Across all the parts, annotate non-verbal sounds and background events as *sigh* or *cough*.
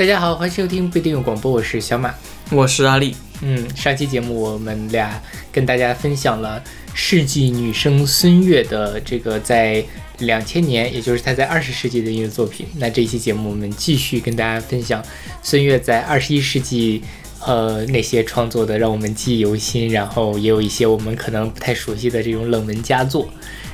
大家好，欢迎收听不一定有广播，我是小马。我是阿丽。嗯，上期节目我们俩跟大家分享了世纪女声孙悦的这个在两千年，也就是她在二十世纪的音乐作品。那这一期节目我们继续跟大家分享孙悦在二十一世纪，呃，那些创作的让我们记忆犹新，然后也有一些我们可能不太熟悉的这种冷门佳作。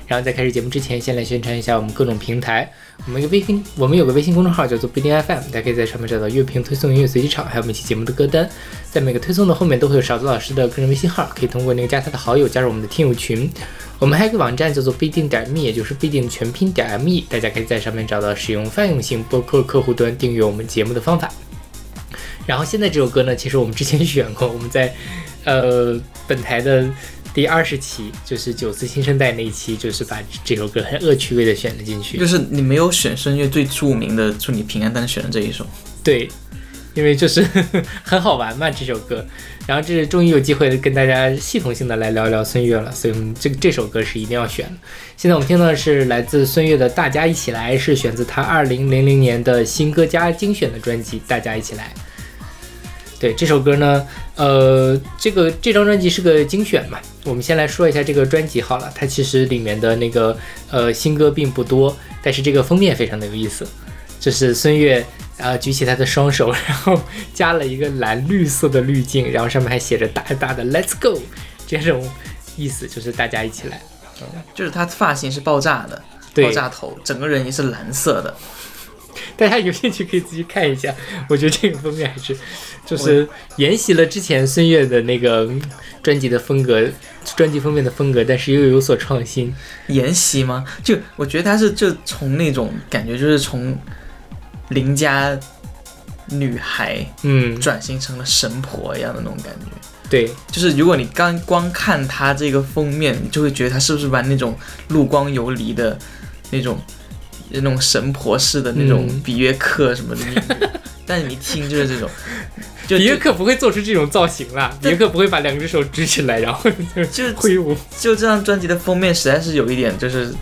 然后在开始节目之前，先来宣传一下我们各种平台。我们一个微信，我们有个微信公众号叫做不一定 FM，大家可以在上面找到乐评推送、音乐随机场，还有每期节目的歌单。在每个推送的后面都会有勺子老师的个人微信号，可以通过那个加他的好友加入我们的听友群。我们还有一个网站叫做不一定点 me，也就是不一定全拼点 me，大家可以在上面找到使用泛用性播客客户端订阅我们节目的方法。然后现在这首歌呢，其实我们之前选过，我们在呃本台的。第二十期就是九四新生代那一期，就是把这首歌很恶趣味的选了进去。就是你没有选声乐最著名的“祝你平安”，但是选了这一首。对，因为就是 *laughs* 很好玩嘛这首歌。然后这是终于有机会跟大家系统性的来聊聊孙悦了，所以我们这这首歌是一定要选的。现在我们听到的是来自孙悦的《大家一起来》，是选自他二零零零年的新歌加精选的专辑《大家一起来》。对这首歌呢，呃，这个这张专辑是个精选嘛。我们先来说一下这个专辑好了，它其实里面的那个呃新歌并不多，但是这个封面非常的有意思，就是孙悦啊举起他的双手，*laughs* 然后加了一个蓝绿色的滤镜，然后上面还写着大大的 Let's Go，这种意思就是大家一起来，就是他发型是爆炸的，爆炸头，整个人也是蓝色的。*laughs* 大家有兴趣可以自己看一下，我觉得这个封面还是就是沿袭了之前孙悦的那个专辑的风格，专辑封面的风格，但是又有所创新。沿袭吗？就我觉得他是就从那种感觉，就是从邻家女孩嗯转型成了神婆一样的那种感觉。对，就是如果你刚光看他这个封面，你就会觉得他是不是玩那种路光游离的那种。那种神婆式的那种比约克什么的，*laughs* 但是你听就是这种，比约克不会做出这种造型啦，比约克不会把两只手举起来然后 *laughs* 就挥舞。就这张专辑的封面实在是有一点就是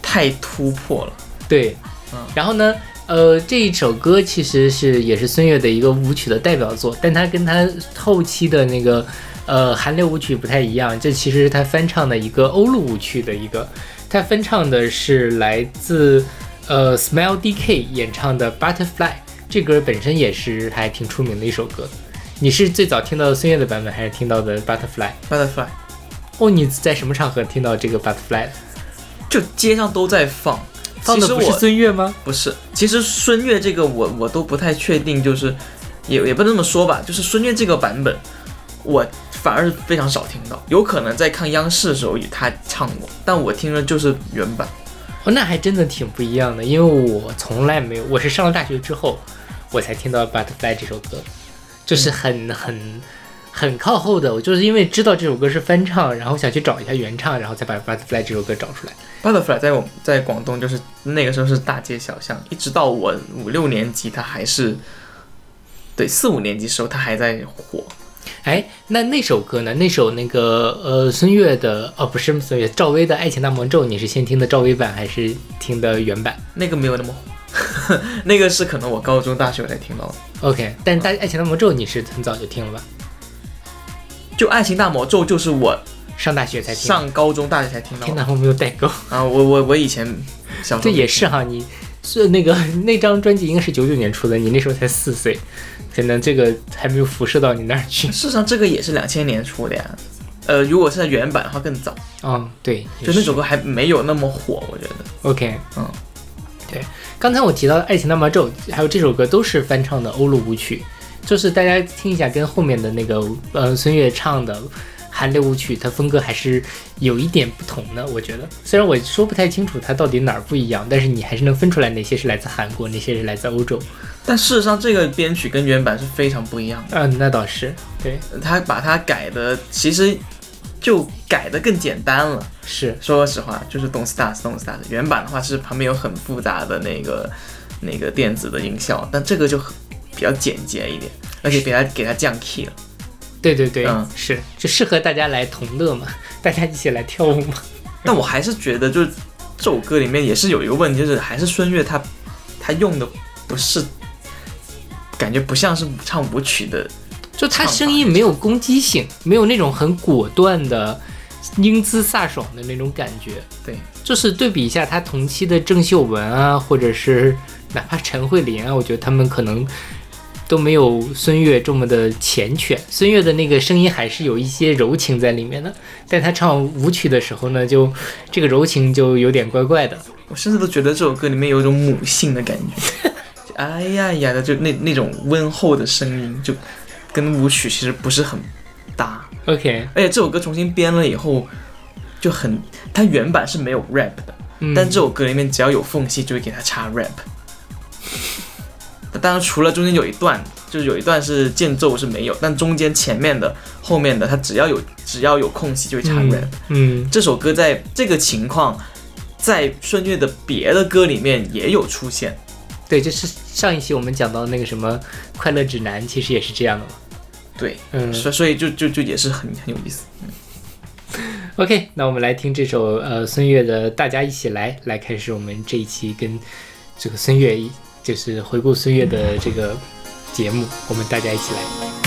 太突破了。对，嗯，然后呢，呃，这一首歌其实是也是孙悦的一个舞曲的代表作，但他跟他后期的那个呃韩流舞曲不太一样，这其实是他翻唱的一个欧陆舞曲的一个。他翻唱的是来自呃 Smile DK 演唱的 Butterfly，这歌本身也是还挺出名的一首歌。你是最早听到的孙悦的版本，还是听到的 Butterfly？Butterfly。哦，你在什么场合听到这个 Butterfly？就街上都在放，放的不是孙悦吗？不是，其实孙悦这个我我都不太确定，就是也也不能这么说吧，就是孙悦这个版本我。反而是非常少听到，有可能在看央视的时候他唱过，但我听的就是原版。哦，那还真的挺不一样的，因为我从来没有，我是上了大学之后，我才听到《Butterfly》这首歌，就是很很很靠后的。我就是因为知道这首歌是翻唱，然后想去找一下原唱，然后才把《Butterfly》这首歌找出来。《Butterfly》在我在广东就是那个时候是大街小巷，一直到我五六年级，它还是对四五年级时候它还在火。哎，那那首歌呢？那首那个呃孙悦的哦，不是孙悦，赵薇的《爱情大魔咒》，你是先听的赵薇版还是听的原版？那个没有那么火，*laughs* 那个是可能我高中大学才听到的。OK，但大《爱情大魔咒》你是很早就听了吧？就《爱情大魔咒》就是我上大学才听，上高中大学才听到。天哪，我没有代沟啊！我我我以前小这也是哈，你是那个那张专辑应该是九九年出的，你那时候才四岁。可能这个还没有辐射到你那儿去。*laughs* 事实上，这个也是两千年出的呀。呃，如果是在原版的话，更早。嗯，对，就那首歌还没有那么火，我觉得。OK，嗯，对。刚才我提到的《爱情大魔咒》还有这首歌都是翻唱的欧陆舞曲，就是大家听一下，跟后面的那个呃孙悦唱的。韩流舞曲，它风格还是有一点不同的，我觉得。虽然我说不太清楚它到底哪儿不一样，但是你还是能分出来哪些是来自韩国，哪些是来自欧洲。但事实上，这个编曲跟原版是非常不一样的。嗯，那倒是。对，他把它改的，其实就改的更简单了。是，说实话，就是 Don't Start, Don't Start。原版的话是旁边有很复杂的那个那个电子的音效，但这个就比较简洁一点，而且给它给它降 key 了。对对对，嗯，是就适合大家来同乐嘛，*laughs* 大家一起来跳舞嘛。*laughs* 但我还是觉得，就是这首歌里面也是有一个问题，就是还是孙悦他他用的不是感觉不像是唱舞曲的，就他声音没有攻击性，没有那种很果断的英姿飒爽的那种感觉。对，就是对比一下他同期的郑秀文啊，或者是哪怕陈慧琳啊，我觉得他们可能都没有孙悦这么的缱绻。孙悦的那个声音还是有一些柔情在里面的，但他唱舞曲的时候呢，就这个柔情就有点怪怪的。我甚至都觉得这首歌里面有一种母性的感觉，*laughs* 哎呀呀的，就那那种温厚的声音，就跟舞曲其实不是很搭。OK，而且这首歌重新编了以后，就很，它原版是没有 rap 的，嗯，但这首歌里面只要有缝隙就会给它插 rap。当然，除了中间有一段，就是有一段是间奏是没有，但中间前面的、后面的，它只要有只要有空隙就会插 rap。嗯，这首歌在这个情况，在孙悦的别的歌里面也有出现。对，就是上一期我们讲到那个什么快乐指南，其实也是这样的嘛。对，嗯所所以就就就也是很很有意思。嗯 OK，那我们来听这首呃孙悦的《大家一起来》，来开始我们这一期跟这个孙悦一就是回顾岁月的这个节目，我们大家一起来。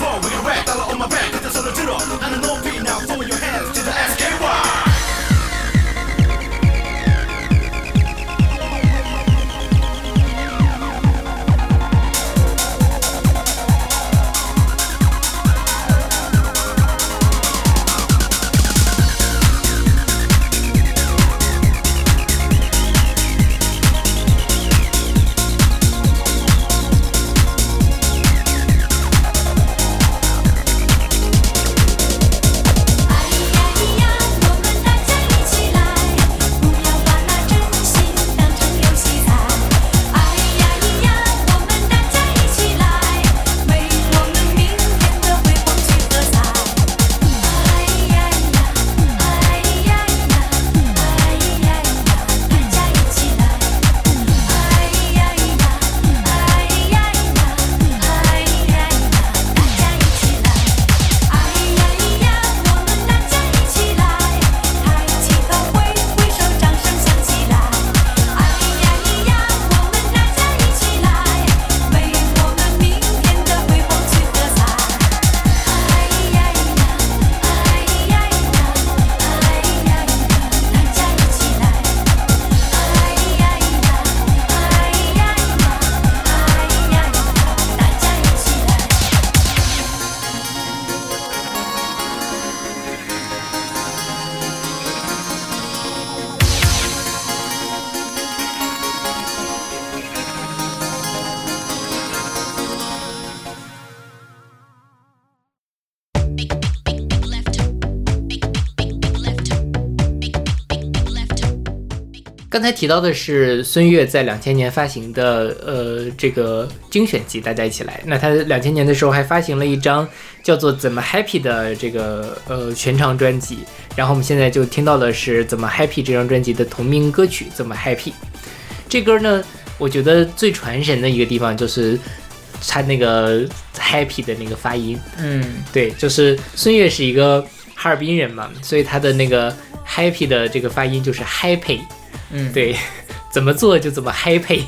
哎刚刚才提到的是孙悦在两千年发行的呃这个精选集，大家一起来。那他两千年的时候还发行了一张叫做《怎么 Happy》的这个呃全长专辑，然后我们现在就听到的是《怎么 Happy》这张专辑的同名歌曲《怎么 Happy》。这歌呢，我觉得最传神的一个地方就是他那个 Happy 的那个发音，嗯，对，就是孙悦是一个哈尔滨人嘛，所以他的那个 Happy 的这个发音就是 Happy。嗯，对，*laughs* 怎么做就怎么 happy。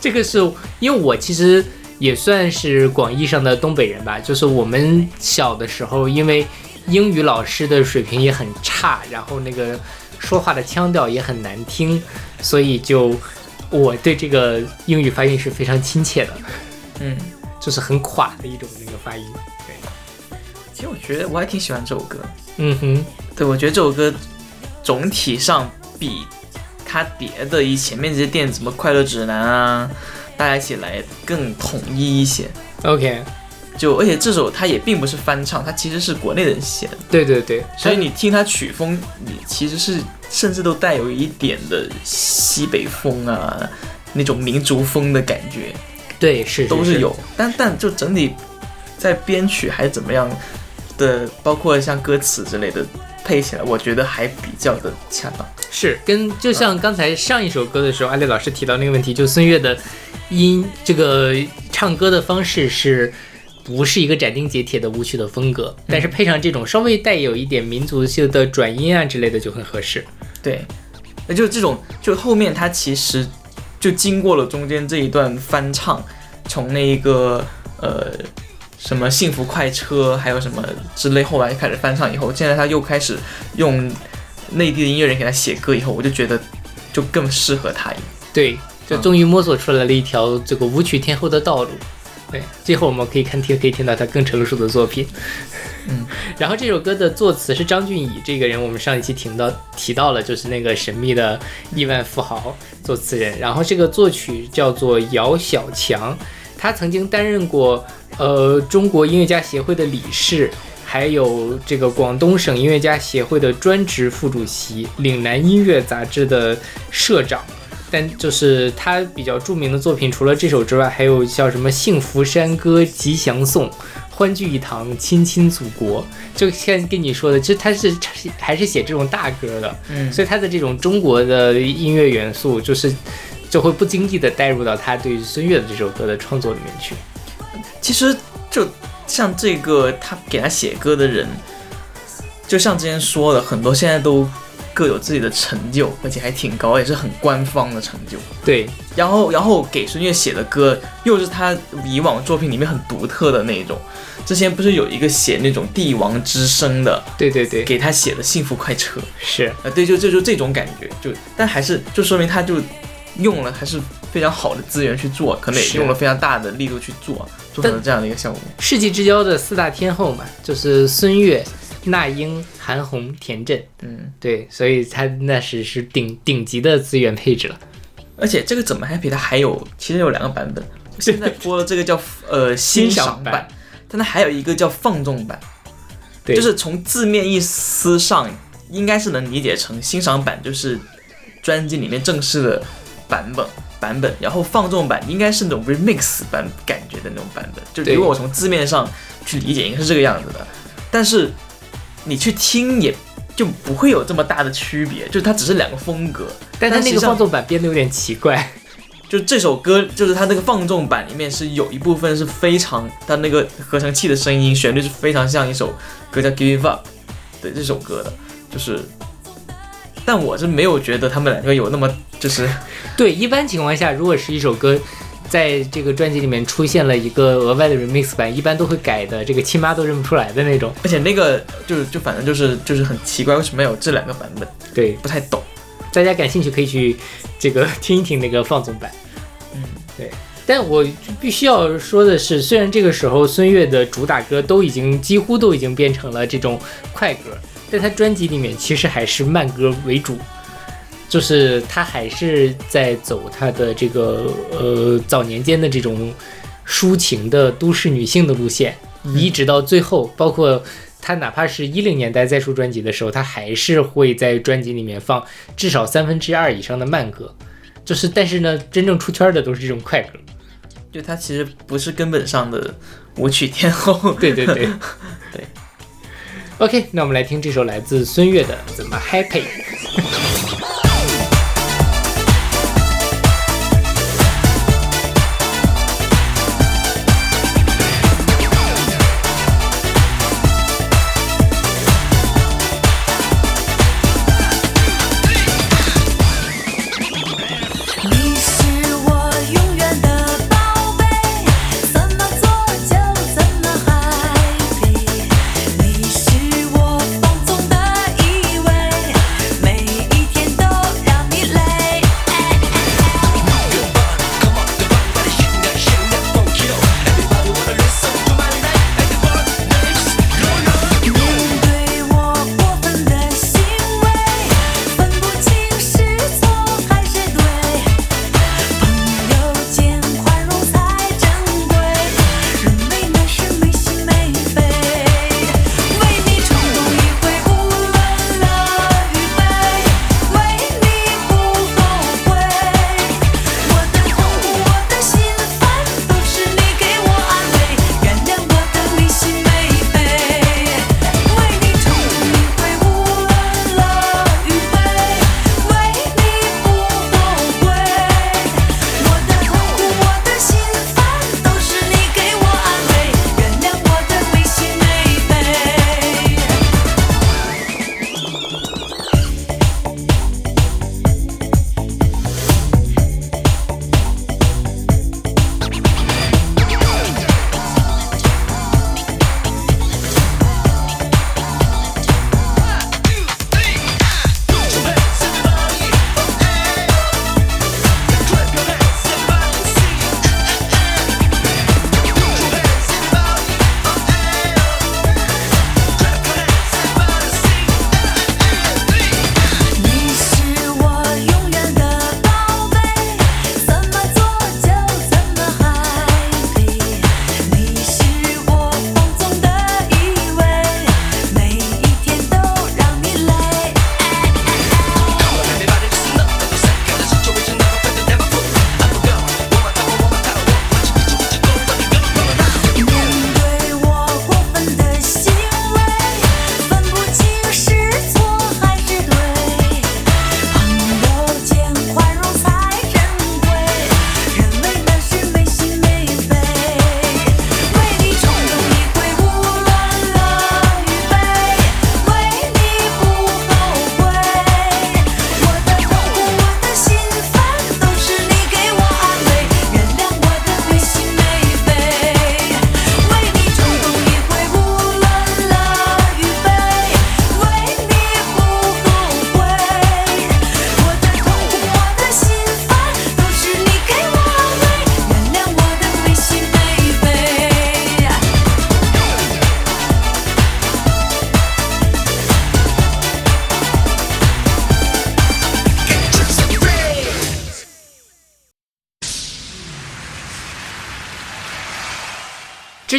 这个是因为我其实也算是广义上的东北人吧，就是我们小的时候，因为英语老师的水平也很差，然后那个说话的腔调也很难听，所以就我对这个英语发音是非常亲切的，嗯，*laughs* 就是很垮的一种那个发音。对，其实我觉得我还挺喜欢这首歌。嗯哼，对，我觉得这首歌总体上比它别的一前面这些电子什么快乐指南啊，大家一起来更统一一些。，OK，就而且这首它也并不是翻唱，它其实是国内人写的，对对对，所以你听它曲风，你其实是甚至都带有一点的西北风啊，那种民族风的感觉。对是是。都是有，但但就整体在编曲还是怎么样的，包括像歌词之类的配起来，我觉得还比较的恰当。是跟就像刚才上一首歌的时候，阿丽老师提到那个问题，就孙悦的音这个唱歌的方式是不是一个斩钉截铁的舞曲的风格？但是配上这种稍微带有一点民族性的转音啊之类的就很合适。对，那就这种，就后面它其实就经过了中间这一段翻唱，从那一个呃什么幸福快车，还有什么之类，后来开始翻唱以后，现在他又开始用内地的音乐人给他写歌以后，我就觉得就更适合他。对，就终于摸索出来了一条这个舞曲天后的道路。对，最后我们可以看听可以听到他更成熟的作品。嗯，*laughs* 然后这首歌的作词是张俊乙这个人，我们上一期听到提到了，就是那个神秘的亿万富豪作词人。然后这个作曲叫做姚小强，他曾经担任过呃中国音乐家协会的理事。还有这个广东省音乐家协会的专职副主席，岭南音乐杂志的社长，但就是他比较著名的作品，除了这首之外，还有像什么《幸福山歌》《吉祥颂》《欢聚一堂》《亲亲祖国》，就像跟你说的，其实他是还是写这种大歌的，嗯所以他的这种中国的音乐元素，就是就会不经意的带入到他对于孙悦的这首歌的创作里面去。其实就像这个他给他写歌的人，就像之前说的，很多现在都各有自己的成就，而且还挺高，也是很官方的成就。对，然后，然后给孙悦写的歌又是他以往作品里面很独特的那种。之前不是有一个写那种帝王之声的，对对对，给他写的《幸福快车》，是呃，对，就就就这种感觉，就但还是就说明他就用了还是非常好的资源去做，可能也用了非常大的力度去做，做成了这样的一个效果。世纪之交的四大天后嘛，就是孙悦、那英、韩红、田震。嗯，对，所以他那是是顶顶级的资源配置了。而且这个怎么 happy 它还有其实有两个版本，现在播的这个叫 *laughs* 呃欣赏版欣赏版，但它还有一个叫放纵版，对，就是从字面意思上应该是能理解成欣赏版就是专辑里面正式的版本版本，然后放纵版应该是那种 remix 版感觉的那种版本，就对如果我从字面上去理解，应该是这个样子的，但是你去听也。就不会有这么大的区别，就是它只是两个风格，但它那个放纵版编的有点奇怪。*laughs* 就这首歌，就是它那个放纵版里面是有一部分是非常，它那个合成器的声音旋律是非常像一首歌叫《Give Up》的这首歌的，就是，但我是没有觉得他们两个有那么就是，*laughs* 对，一般情况下，如果是一首歌在这个专辑里面出现了一个额外的 remix 版，一般都会改的，这个亲妈都认不出来的那种。而且那个就就反正就是就是很奇怪，为什么要有这两个版本，对，不太懂。大家感兴趣可以去这个听一听那个放纵版。嗯，对。但我必须要说的是，虽然这个时候孙悦的主打歌都已经几乎都已经变成了这种快歌，但他专辑里面其实还是慢歌为主，就是他还是在走他的这个呃早年间的这种抒情的都市女性的路线，一直到最后，包括他哪怕是一零年代再出专辑的时候，他还是会在专辑里面放至少三分之二以上的慢歌。就是，但是呢，真正出圈的都是这种快歌。就他其实不是根本上的舞曲天后。*laughs* 对对对 *laughs* 对。OK，那我们来听这首来自孙悦的《怎么 Happy》。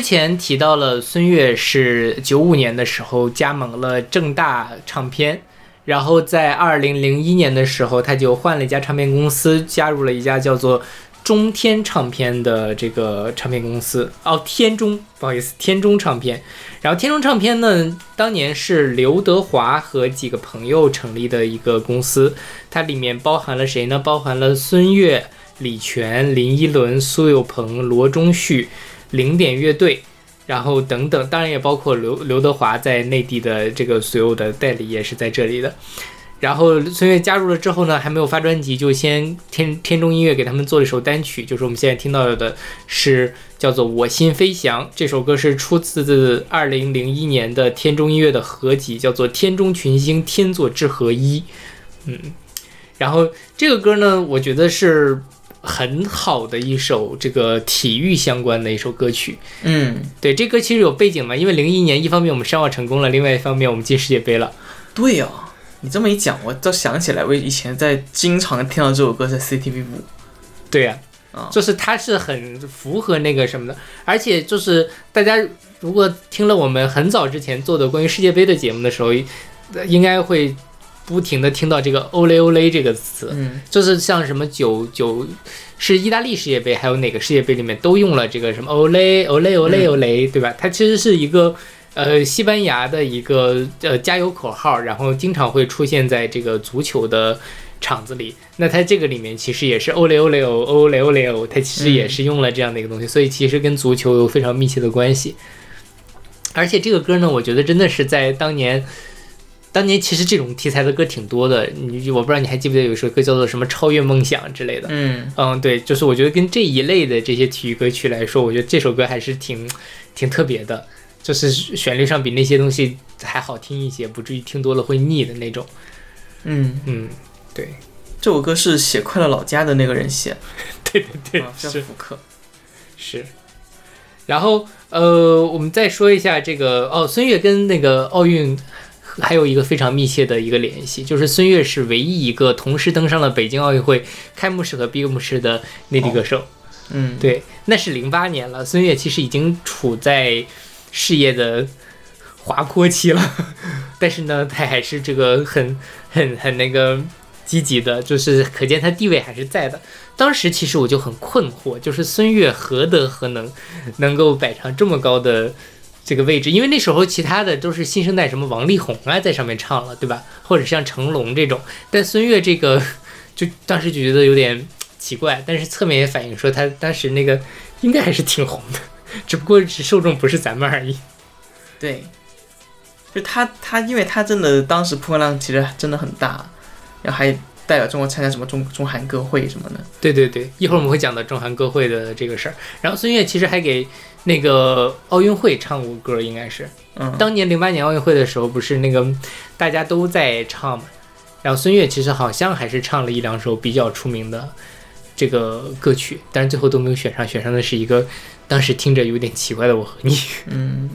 前提到了孙悦是九五年的时候加盟了正大唱片，然后在二零零一年的时候，他就换了一家唱片公司，加入了一家叫做中天唱片的这个唱片公司。哦，天中，不好意思，天中唱片。然后天中唱片呢，当年是刘德华和几个朋友成立的一个公司，它里面包含了谁呢？包含了孙悦、李泉、林依轮、苏有朋、罗中旭。零点乐队，然后等等，当然也包括刘刘德华在内地的这个所有的代理也是在这里的。然后孙悦加入了之后呢，还没有发专辑，就先天天中音乐给他们做了一首单曲，就是我们现在听到的是叫做《我心飞翔》这首歌是出自二零零一年的天中音乐的合集，叫做《天中群星天作之合一》。嗯，然后这个歌呢，我觉得是很好的一首这个体育相关的一首歌曲。嗯，对，这歌其实有背景嘛，因为零一年一方面我们申奥成功了，另外一方面我们进世界杯了。对呀、你这么一讲，我倒想起来，我以前在经常听到这首歌在 CTV 五。对呀、啊就是它是很符合那个什么的，而且就是大家如果听了我们很早之前做的关于世界杯的节目的时候，呃应该会不停的听到这个“欧雷欧雷”这个词，嗯就是像什么九九是意大利世界杯，还有哪个世界杯里面都用了这个什么欧雷欧雷欧雷欧雷，对吧？它其实是一个呃西班牙的一个呃加油口号，然后经常会出现在这个足球的场子里。那它这个里面其实也是欧雷欧雷欧欧雷欧雷欧，它其实也是用了这样的一个东西，所以其实跟足球有非常密切的关系。而且这个歌呢，我觉得真的是在当年。当年其实这种题材的歌挺多的，你我不知道你还记不记得有一首歌叫做什么《超越梦想》之类的。嗯嗯，对，就是我觉得跟这一类的这些体育歌曲来说，我觉得这首歌还是挺挺特别的，就是旋律上比那些东西还好听一些，不至于听多了会腻的那种。嗯，嗯，对，这首歌是写快乐老家的那个人写，*laughs* 对对对，啊是福克。是。然后呃，我们再说一下这个哦，孙悦跟那个奥运还有一个非常密切的一个联系，就是孙悦是唯一一个同时登上了北京奥运会开幕式和闭幕式的内地歌手。嗯，对，那是零八年了，孙悦其实已经处在事业的滑坡期了，*laughs* 但是呢，他还是这个很很很那个积极的，就是可见他地位还是在的。当时其实我就很困惑，就是孙悦何德何能，能够摆上这么高的这个位置？因为那时候其他的都是新生代，什么王力宏啊在上面唱了，对吧？或者像成龙这种，但孙悦这个 *laughs* 就当时就觉得有点奇怪，但是侧面也反映说他当时那个应该还是挺红的，*laughs* 只不过是受众不是咱们而已。对，就他他，因为他真的当时曝光量其实真的很大，然后还代表中国参加什么中中韩歌会什么的。对对对，一会儿我们会讲到中韩歌会的这个事儿。然后孙悦其实还给那个奥运会唱过歌，应该是嗯，当年零八年奥运会的时候，不是那个大家都在唱嘛，然后孙悦其实好像还是唱了一两首比较出名的这个歌曲，但是最后都没有选上，选上的是一个当时听着有点奇怪的《我和你》。*laughs* 嗯，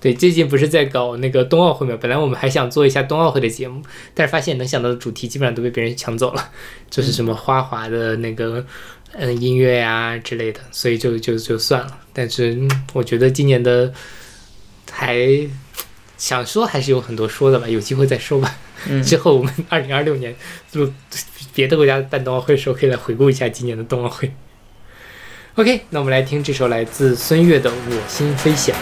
对，最近不是在搞那个冬奥会嘛？本来我们还想做一下冬奥会的节目，但是发现能想到的主题基本上都被别人抢走了，就是什么花滑的那个嗯音乐呀、之类的，所以就就就算了。但是、嗯我觉得今年的还想说还是有很多说的吧，有机会再说吧。嗯之后我们 *laughs* 二零二六年就别的国家办冬奥会的时候，可以来回顾一下今年的冬奥会。OK，那我们来听这首来自孙悦的《我心飞翔》。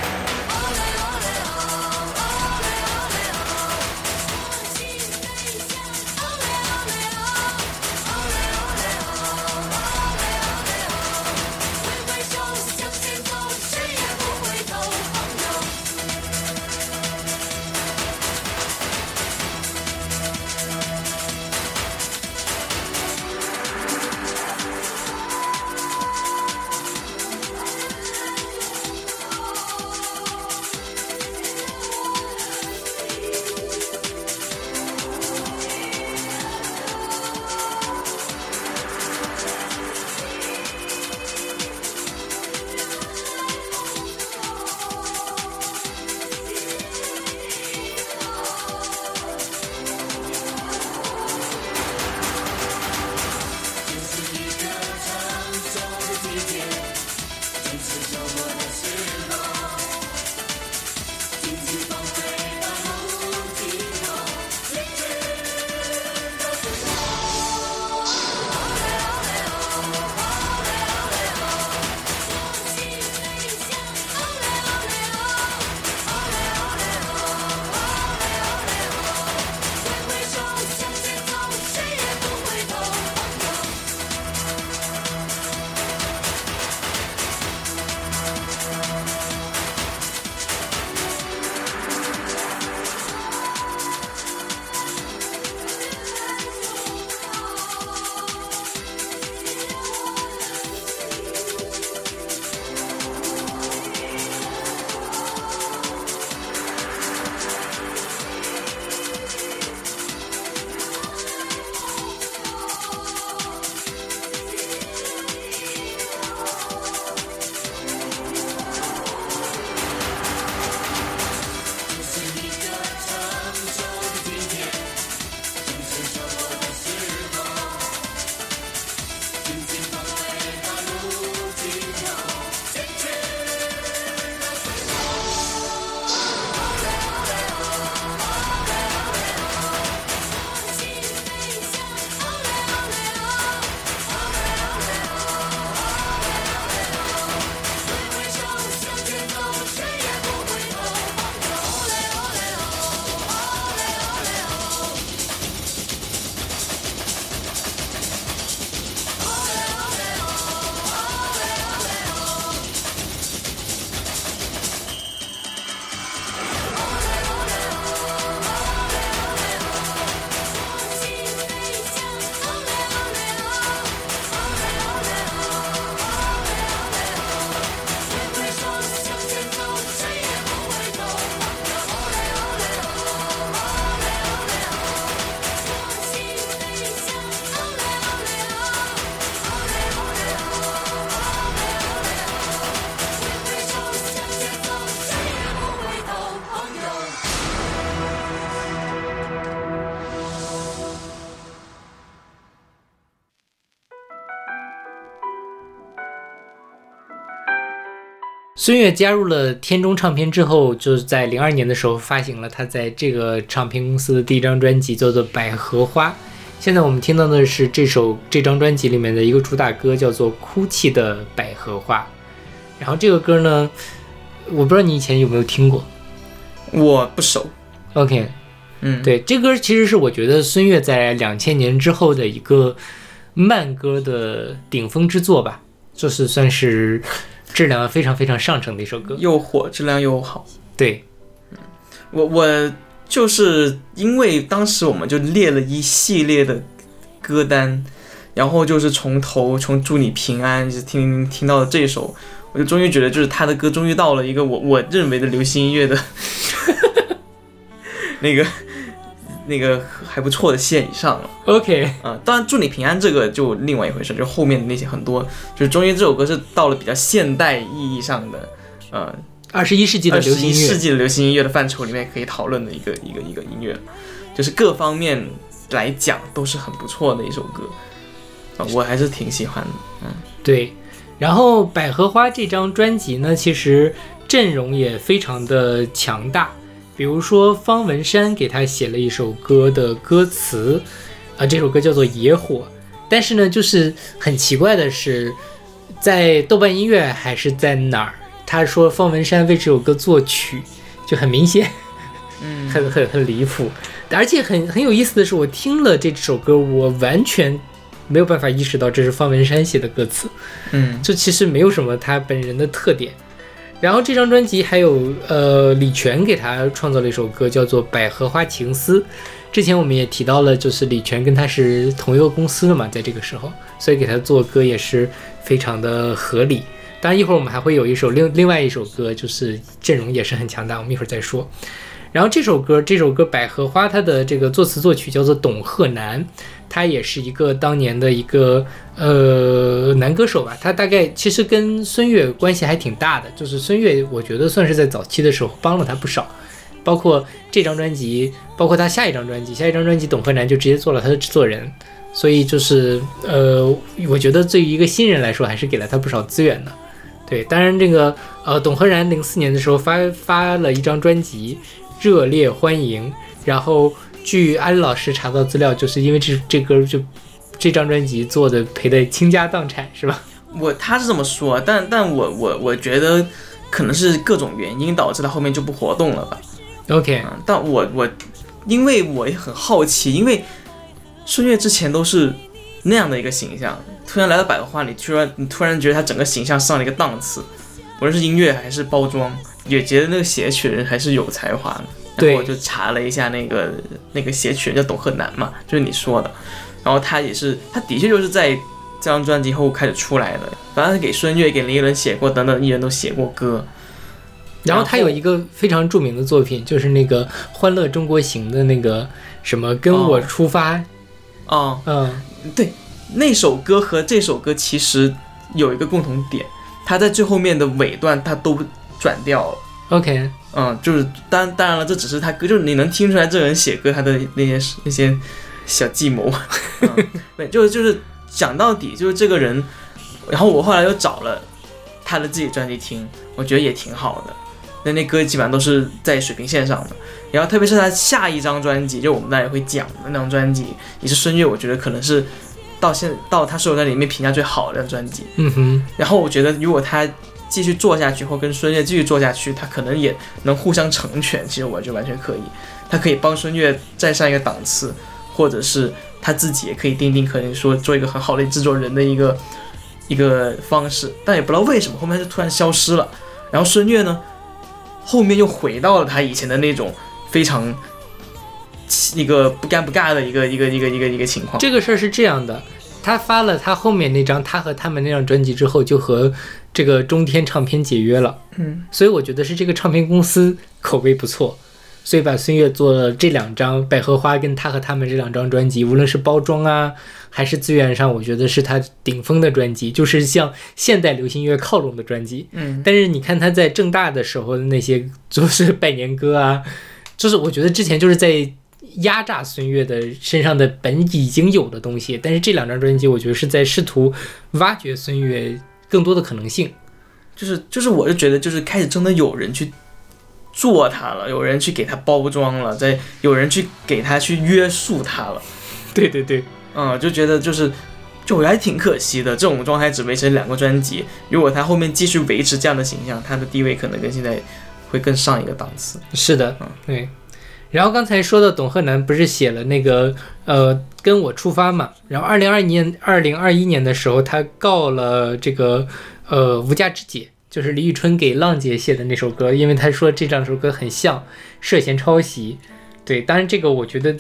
孙悦加入了天中唱片之后，就是在零二年的时候发行了他在这个唱片公司的第一张专辑，叫做《百合花》。现在我们听到的是这首这张专辑里面的一个主打歌，叫做《哭泣的百合花》。然后这个歌呢，我不知道你以前有没有听过。我不熟，OK，嗯，，对，这歌其实是我觉得孙悦在两千年之后的一个慢歌的顶峰之作吧，就是算是质量非常非常上乘的一首歌。又火，质量又好。对，我我就是因为当时我们就列了一系列的歌单，然后就是从头从祝你平安一直听听到了这首，我就终于觉得就是他的歌终于到了一个我我认为的流行音乐的 *laughs* 那个那个还不错的线以上了。OK，啊、当然，祝你平安这个就另外一回事，就后面的那些很多，就是中间这首歌是到了比较现代意义上的，呃，二十一世纪的流行音乐，世纪的流行音乐的范畴里面可以讨论的一个一个一个音乐，就是各方面来讲都是很不错的一首歌，啊、我还是挺喜欢的。嗯对。然后《百合花》这张专辑呢，其实阵容也非常的强大，比如说方文山给他写了一首歌的歌词，啊、这首歌叫做《野火》，但是呢，就是很奇怪的是，在豆瓣音乐还是在哪儿，他说方文山为这首歌作曲，就很明显，嗯，很 *laughs* 很很离谱。而且很很有意思的是，我听了这首歌，我完全没有办法意识到这是方文山写的歌词，嗯就其实没有什么他本人的特点。然后这张专辑还有呃李泉给他创造了一首歌，叫做《百合花情思》。之前我们也提到了，就是李泉跟他是同一个公司的嘛，在这个时候，所以给他做歌也是非常的合理。当然，一会儿我们还会有一首另另外一首歌，就是阵容也是很强大，我们一会儿再说。然后这首歌，这首歌《百合花》，它的这个作词作曲叫做董鹤南，他也是一个当年的一个呃男歌手吧。他大概其实跟孙悦关系还挺大的，就是孙悦，我觉得算是在早期的时候帮了他不少，包括这张专辑，包括他下一张专辑，下一张专辑董鹤南就直接做了他的制作人，所以就是呃，我觉得对于一个新人来说，还是给了他不少资源的。对，当然这个呃，董鹤然零四年的时候发发了一张专辑《热烈欢迎》，然后据阿里老师查到资料，就是因为这这歌就这张专辑做的赔的倾家荡产，是吧？我他是这么说，但但我我我觉得可能是各种原因导致他后面就不活动了吧。OK，嗯，但我我因为我也很好奇，因为孙悦之前都是那样的一个形象，突然来到百合花里，突然你突然觉得他整个形象上了一个档次，无论是音乐还是包装，也觉得那个写曲人还是有才华的。然对后我就查了一下那个那个写曲人叫董鹤南嘛，就是你说的，然后他也是，他的确就是在这张专辑后开始出来的，反正给孙悦、给林依轮写过，等等艺人都写过歌。然后他有一个非常著名的作品，就是那个《欢乐中国行》的那个什么“跟我出发”，哦，嗯，对，那首歌和这首歌其实有一个共同点，他在最后面的尾段他都转调了。OK，嗯，就是当当然了，这只是他歌，就是你能听出来这个人写歌他的那些那些小计谋。*laughs* 嗯、对，就是就是讲到底就是这个人，然后我后来又找了他的自己专辑听，我觉得也挺好的。那那歌基本上都是在水平线上的，然后特别是他下一张专辑，就我们大家也会讲的那张专辑，也是孙悦，我觉得可能是到现到他所有在里面评价最好的专辑。嗯哼，然后我觉得，如果他继续做下去，或跟孙悦继续做下去，他可能也能互相成全。其实我觉得完全可以，他可以帮孙悦再上一个档次，或者是他自己也可以定定，可能说做一个很好的制作人的一个一个方式。但也不知道为什么后面就突然消失了。然后孙悦呢，后面又回到了他以前的那种非常一个不尴不尬的一个一个一个一个一个情况。这个事儿是这样的，他发了他后面那张他和他们那张专辑之后，就和这个中天唱片解约了。嗯，所以我觉得是这个唱片公司口碑不错，所以把孙悦做了这两张《百合花》跟他和他们这两张专辑，无论是包装啊还是资源上，我觉得是他顶峰的专辑，就是向现代流行音乐靠拢的专辑。嗯，但是你看他在正大的时候的那些，就是拜年歌啊，就是我觉得之前就是在压榨孙悦的身上的本已经有的东西，但是这两张专辑，我觉得是在试图挖掘孙悦更多的可能性。就是就是，我就觉得就是开始真的有人去做它了，有人去给它包装了，在有人去给它去约束它了。对对对，嗯，就觉得就是，就我还挺可惜的。这种状态只维持两个专辑，如果他后面继续维持这样的形象，他的地位可能跟现在会更上一个档次。是的嗯，对。然后刚才说的董鹤南不是写了那个呃跟我出发嘛？然后二零二年、二零二一年的时候，他告了这个呃无价之姐，就是李宇春给浪姐写的那首歌，因为他说这两首歌很像，涉嫌抄袭。对，当然这个我觉得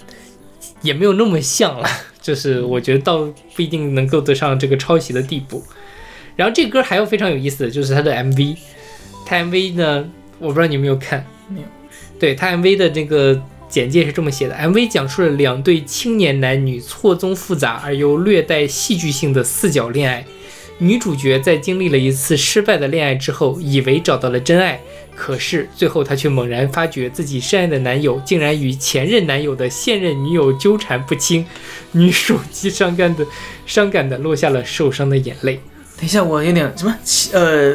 也没有那么像了，*laughs* 就是我觉得倒不一定能够得上这个抄袭的地步。然后这歌还有非常有意思的就是它的 MV，它 MV 呢，我不知道你有没有看，没有。对他 MV 的这个简介是这么写的：MV 讲述了两对青年男女错综复杂而又略带戏剧性的四角恋爱。女主角在经历了一次失败的恋爱之后，以为找到了真爱，可是最后她却猛然发觉自己深爱的男友竟然与前任男友的现任女友纠缠不清，女主极伤感的伤感的落下了受伤的眼泪。等一下，我有点什么呃，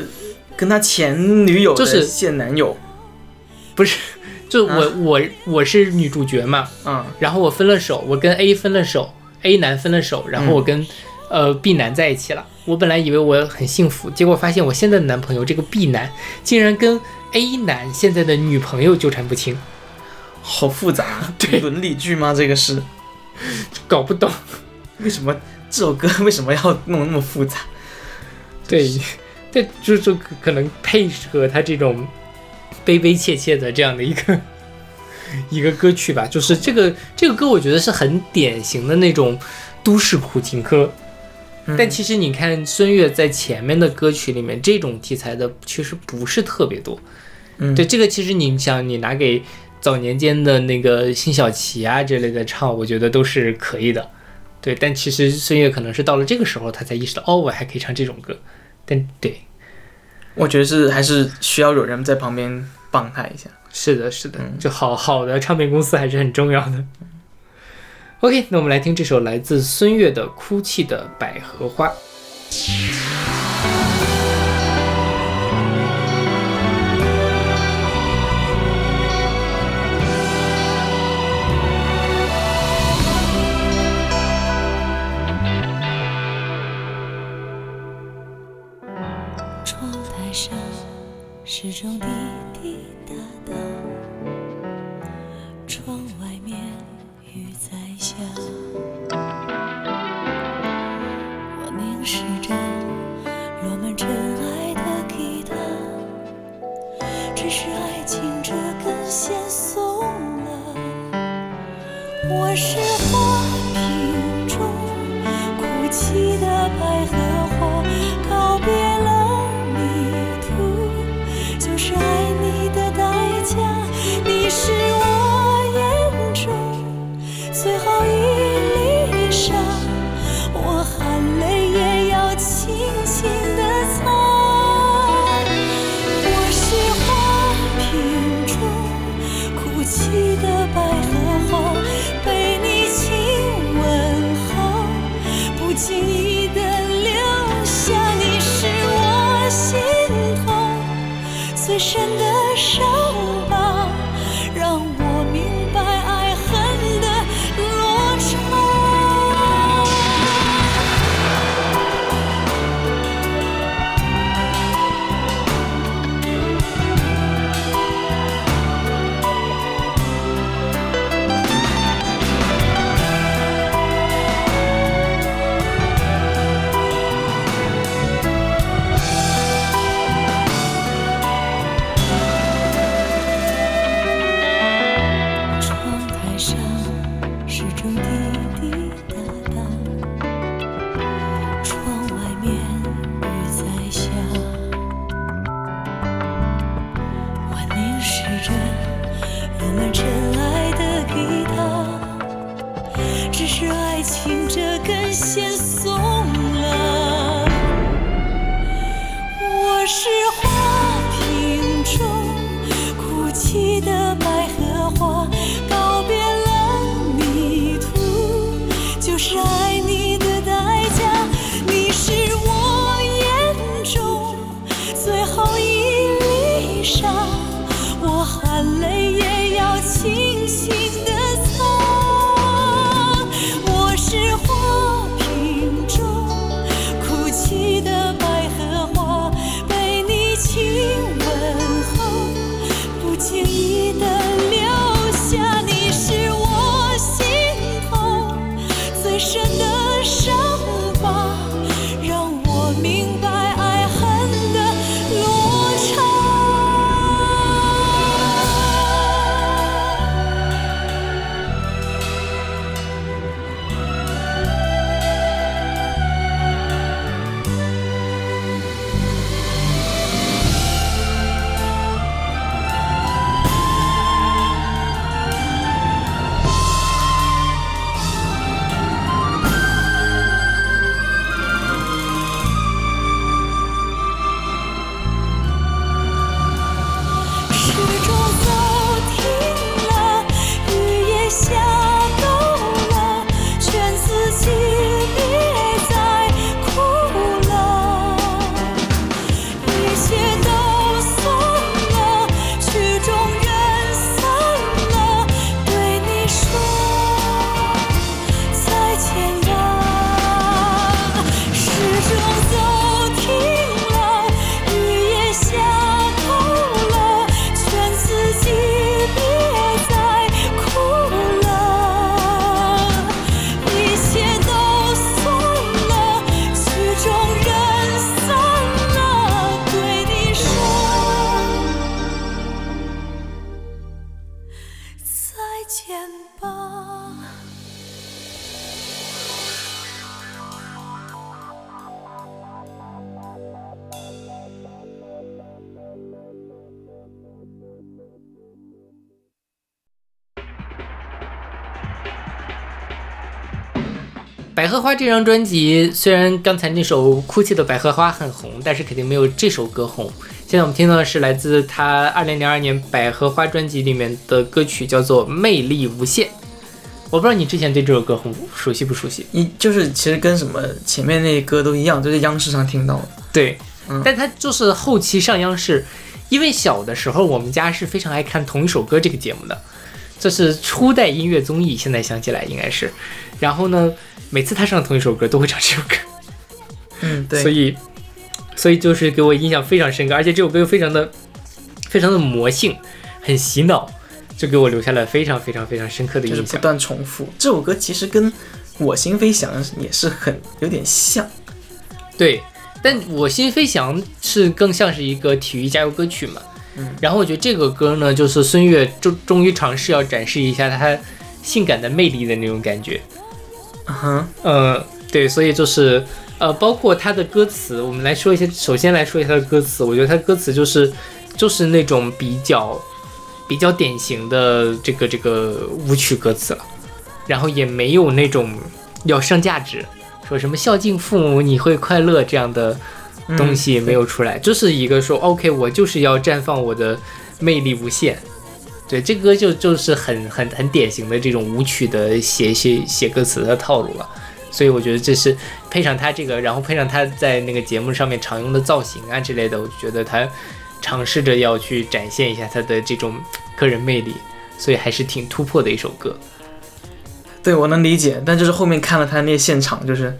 跟他前女友就是的现男友，不是，就我、我我是女主角嘛，嗯然后我分了手，我跟 A 分了手，A 男分了手，然后我跟、呃 B 男在一起了。我本来以为我很幸福，结果发现我现在的男朋友这个 B 男竟然跟 A 男现在的女朋友纠缠不清，好复杂，*laughs* 对伦理剧吗？这个是 *laughs* 搞不懂。为什么这首歌为什么要弄那么复杂？对，对，就就可可能配合他这种悲悲切切的这样的一个 *laughs* 一个歌曲吧。就是这个这个歌，我觉得是很典型的那种都市苦情歌。嗯但其实你看孙悦在前面的歌曲里面，这种题材的其实不是特别多。嗯对这个，其实你想，你拿给早年间的那个辛晓琪啊之类的唱，我觉得都是可以的。对，但其实孙悦可能是到了这个时候，他才意识到，哦，我还可以唱这种歌。但对，我觉得是还是需要有人在旁边帮他一下。是的，是的，嗯就好好的唱片公司还是很重要的。OK，那我们来听这首来自孙悦的《哭泣的百合花》。是爱情这根线松了。我是花这张专辑，虽然刚才那首《哭泣的百合花》很红，但是肯定没有这首歌红。现在我们听到的是来自他2002年百合花专辑里面的歌曲，叫做《魅力无限》。我不知道你之前对这首歌很熟悉不熟悉？一就是其实跟什么前面那些歌都一样，都在央视上听到的。对，嗯但它就是后期上央视，因为小的时候我们家是非常爱看《同一首歌》这个节目的，这是初代音乐综艺，现在想起来应该是。然后呢，每次他唱同一首歌都会唱这首歌，嗯，对。所以，所以就是给我印象非常深刻，而且这首歌又非常的、非常的魔性，很洗脑，就给我留下了非常非常非常深刻的印象。就是不断重复。这首歌其实跟我心飞翔也是很有点像。对，但我心飞翔是更像是一个体育加油歌曲嘛。嗯，然后我觉得这个歌呢，就是孙悦终终于尝试要展示一下他性感的魅力的那种感觉。嗯哼，呃，对，所以就是呃，包括他的歌词，我们来说一些，首先来说一下他的歌词，我觉得他歌词就是就是那种比较比较典型的这个这个舞曲歌词了，然后也没有那种要上价值，说什么孝敬父母你会快乐这样的东西没有出来，就是一个说 OK，我就是要绽放我的魅力无限。对，这歌就就是很很很典型的这种舞曲的写写写歌词的套路了，所以我觉得这是配上他这个，然后配上他在那个节目上面常用的造型啊之类的，我就觉得他尝试着要去展现一下他的这种个人魅力，所以还是挺突破的一首歌。对我能理解，但就是后面看了他那现场，就是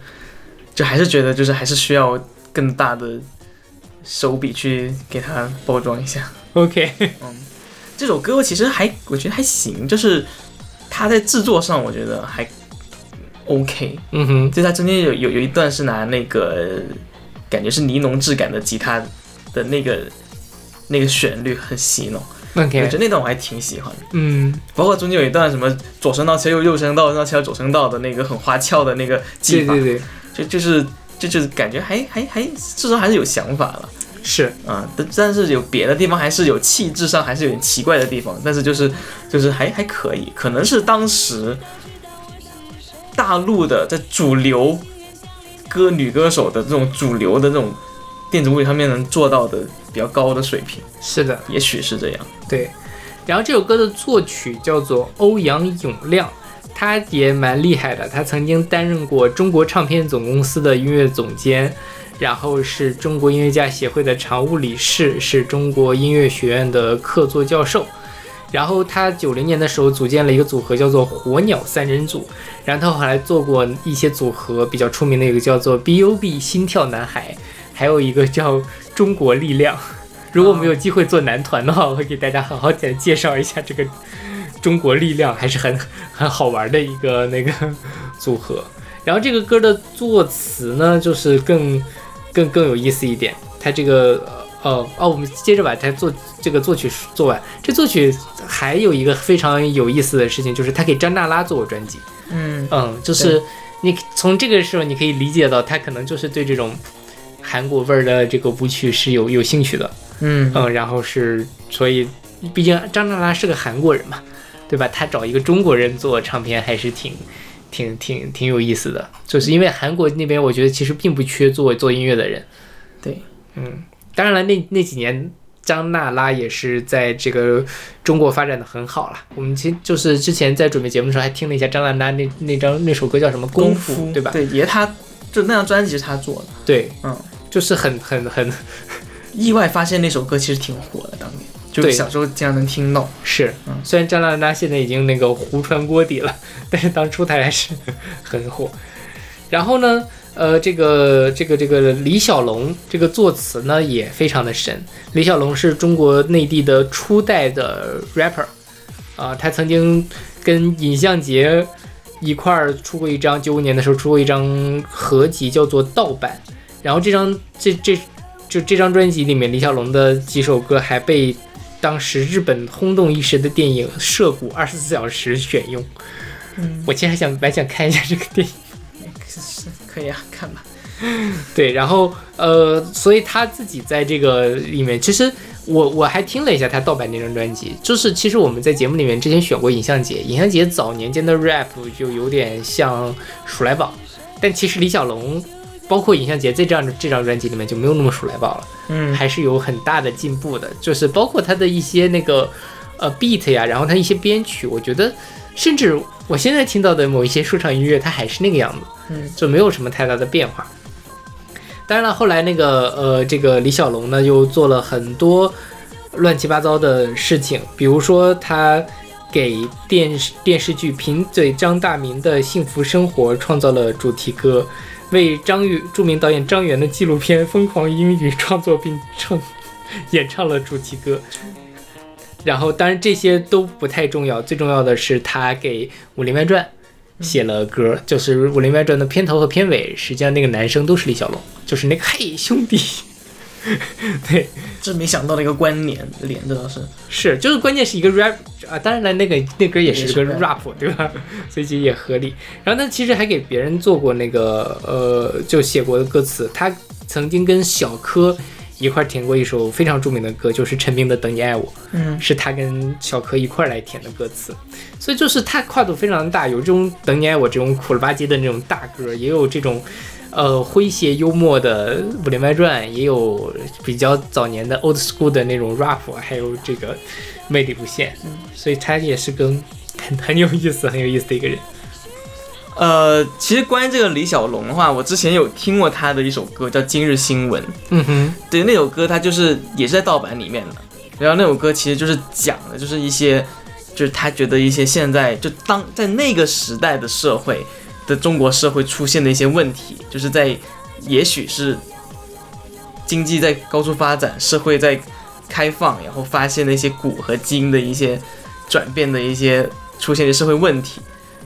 就还是觉得就是还是需要更大的手笔去给他包装一下。OK，这首歌其实还我觉得还行，就是他在制作上我觉得还 OK，嗯哼，就他中间有有有一段是拿那个感觉是尼龙质感的吉他的那个那个旋律很洗脑，我觉得那段我还挺喜欢的。嗯，包括中间有一段什么左声道切右右声道，右声道切到左声道的那个很花俏的那个技法，对对对，就就是就就是感觉还还还至少还是有想法了是，啊，但但是有别的地方还是有气质上还是有点奇怪的地方，但是就是就是还还可以，可能是当时大陆的在主流歌女歌手的这种主流的这种电子舞曲上面能做到的比较高的水平，是的，也许是这样。对。然后这首歌的作曲叫做欧阳永亮，他也蛮厉害的，他曾经担任过中国唱片总公司的音乐总监，然后是中国音乐家协会的常务理事，是中国音乐学院的客座教授。然后他九零年的时候组建了一个组合，叫做火鸟三人组。然后他后来做过一些组合，比较出名的一个叫做 B.O.B 心跳男孩，还有一个叫中国力量。如果我们有机会做男团的话，我会给大家好好的介绍一下这个中国力量，还是很很好玩的一个那个组合。然后这个歌的作词呢，就是更更更有意思一点。它这个呃哦，我们接着把它作这个作曲做完。这作曲还有一个非常有意思的事情，就是他给张娜拉做过专辑。嗯嗯，就是你从这个时候你可以理解到，他可能就是对这种韩国味儿的这个舞曲是有有兴趣的。嗯嗯，然后是所以，毕竟张娜拉是个韩国人嘛，对吧？他找一个中国人做唱片还是挺。挺挺挺有意思的，就是因为韩国那边，我觉得其实并不缺做做音乐的人。对，嗯，当然了，那那几年张娜拉也是在这个中国发展的很好了。我们其实就是之前在准备节目的时候还听了一下张娜拉那那张那首歌叫什么《功夫》，对吧？对，也他就那张专辑是他做的。对，嗯，就是很很很意外发现那首歌其实挺火的，当年就对小时候经常能听到。是嗯，虽然张娜拉现在已经那个胡穿锅底了，*laughs* 但是当初她还是很火。然后呢，呃，这个这个这个李小龙这个作词呢也非常的神。李小龙是中国内地的初代的 rapper，啊、他曾经跟尹相杰一块儿出过一张，九五年的时候出过一张合集，叫做《盗版》。然后这张这这就这张专辑里面，李小龙的几首歌还被当时日本轰动一时的电影《涉谷二十四小时》选用。嗯，我其实还想蛮想看一下这个电影。是可以啊，看吧。对，然后呃，所以他自己在这个里面，其实我我还听了一下他盗版那张专辑，就是其实我们在节目里面之前选过尹相杰，尹相杰早年间的 rap 就有点像鼠来宝，但其实李小龙。包括尹相杰在这样的这张专辑里面就没有那么鼠来宝了，嗯。还是有很大的进步的，就是包括他的一些那个呃 beat 呀，然后他一些编曲，我觉得甚至我现在听到的某一些说唱音乐，它还是那个样子，嗯，就没有什么太大的变化。当然了，后来那个呃，这个李小龙呢，又做了很多乱七八糟的事情，比如说他给电视电视剧《贫嘴张大民的幸福生活》创造了主题歌，为张宇著名导演张元的纪录片《疯狂英语》创作并唱演唱了主题歌。然后，当然这些都不太重要，最重要的是他给《武林外传》写了歌，就是《武林外传》的片头和片尾，实际上那个男生都是李小龙，就是那个嘿兄弟。*laughs* 对，这没想到的一个关联联，这倒是。是，就是关键是一个 rap 啊，当然了，那个那歌也是个 rap，对吧？*laughs* 所以其实也合理。然后他其实还给别人做过那个呃，就写过的歌词。他曾经跟小柯一块儿填过一首非常著名的歌，就是陈明的《等你爱我》，嗯是他跟小柯一块儿来填的歌词。所以就是他跨度非常大，有这种《等你爱我》这种苦了吧唧的那种大歌，也有这种。呃，诙谐幽默的《武林外传》，也有比较早年的 old school 的那种 rap，还有这个魅力无限，所以他也是个 *laughs* 很很有意思、很有意思的一个人。呃，其实关于这个李小龙的话，我之前有听过他的一首歌叫《今日新闻》，嗯哼，对，那首歌他就是也是在盗版里面的。然后那首歌其实就是讲的，就是一些，就是他觉得一些现在就当在那个时代的社会的中国社会出现的一些问题，就是在也许是经济在高速发展，社会在开放，然后发现的一些古和今的一些转变的一些出现的社会问题。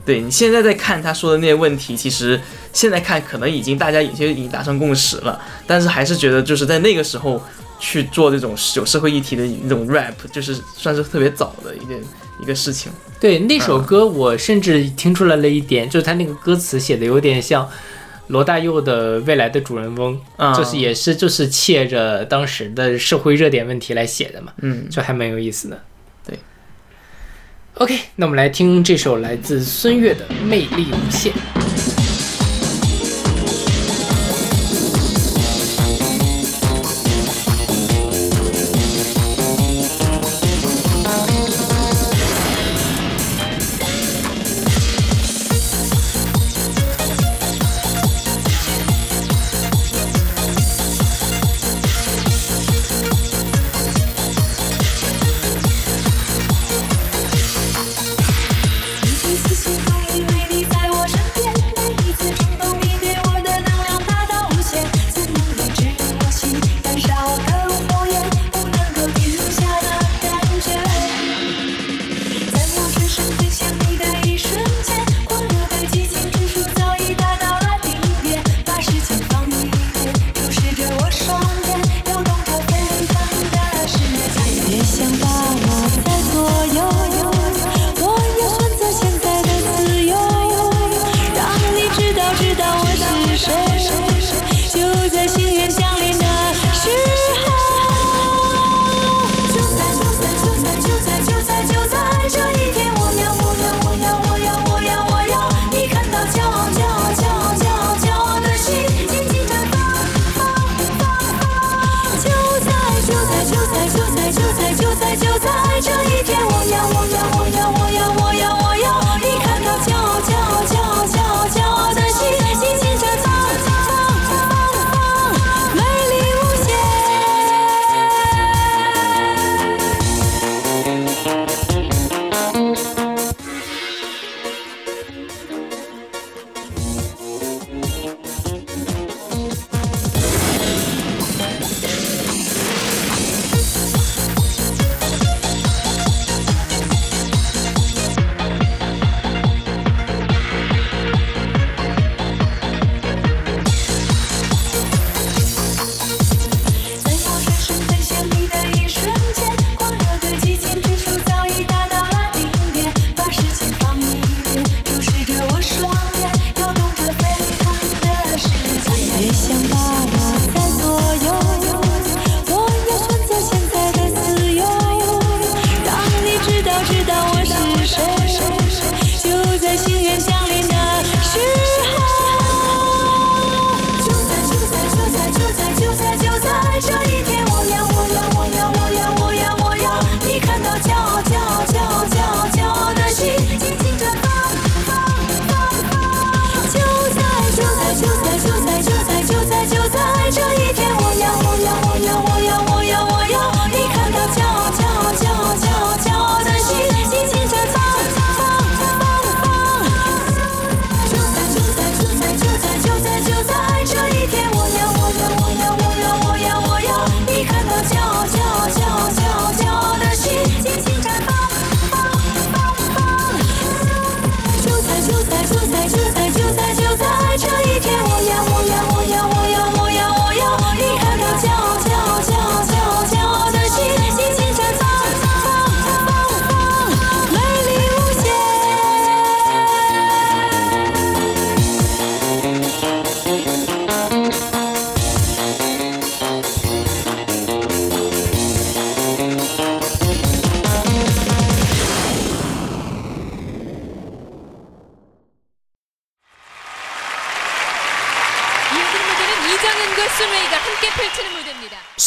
对你现在在看他说的那些问题，其实现在看可能已经大家有些已经达成共识了，但是还是觉得就是在那个时候去做这种有社会议题的那种 rap，就是算是特别早的一件一个事情。对那首歌，我甚至听出来了一点，就是他那个歌词写的有点像罗大佑的《未来的主人翁》，啊、就是也是就是切着当时的社会热点问题来写的嘛。嗯，就还蛮有意思的。对，OK，那我们来听这首来自孙悦的《魅力无限》。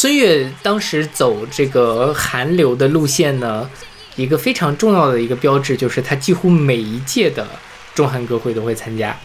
孙悦当时走这个韩流的路线呢，一个非常重要的一个标志就是他几乎每一届的中韩歌会都会参加。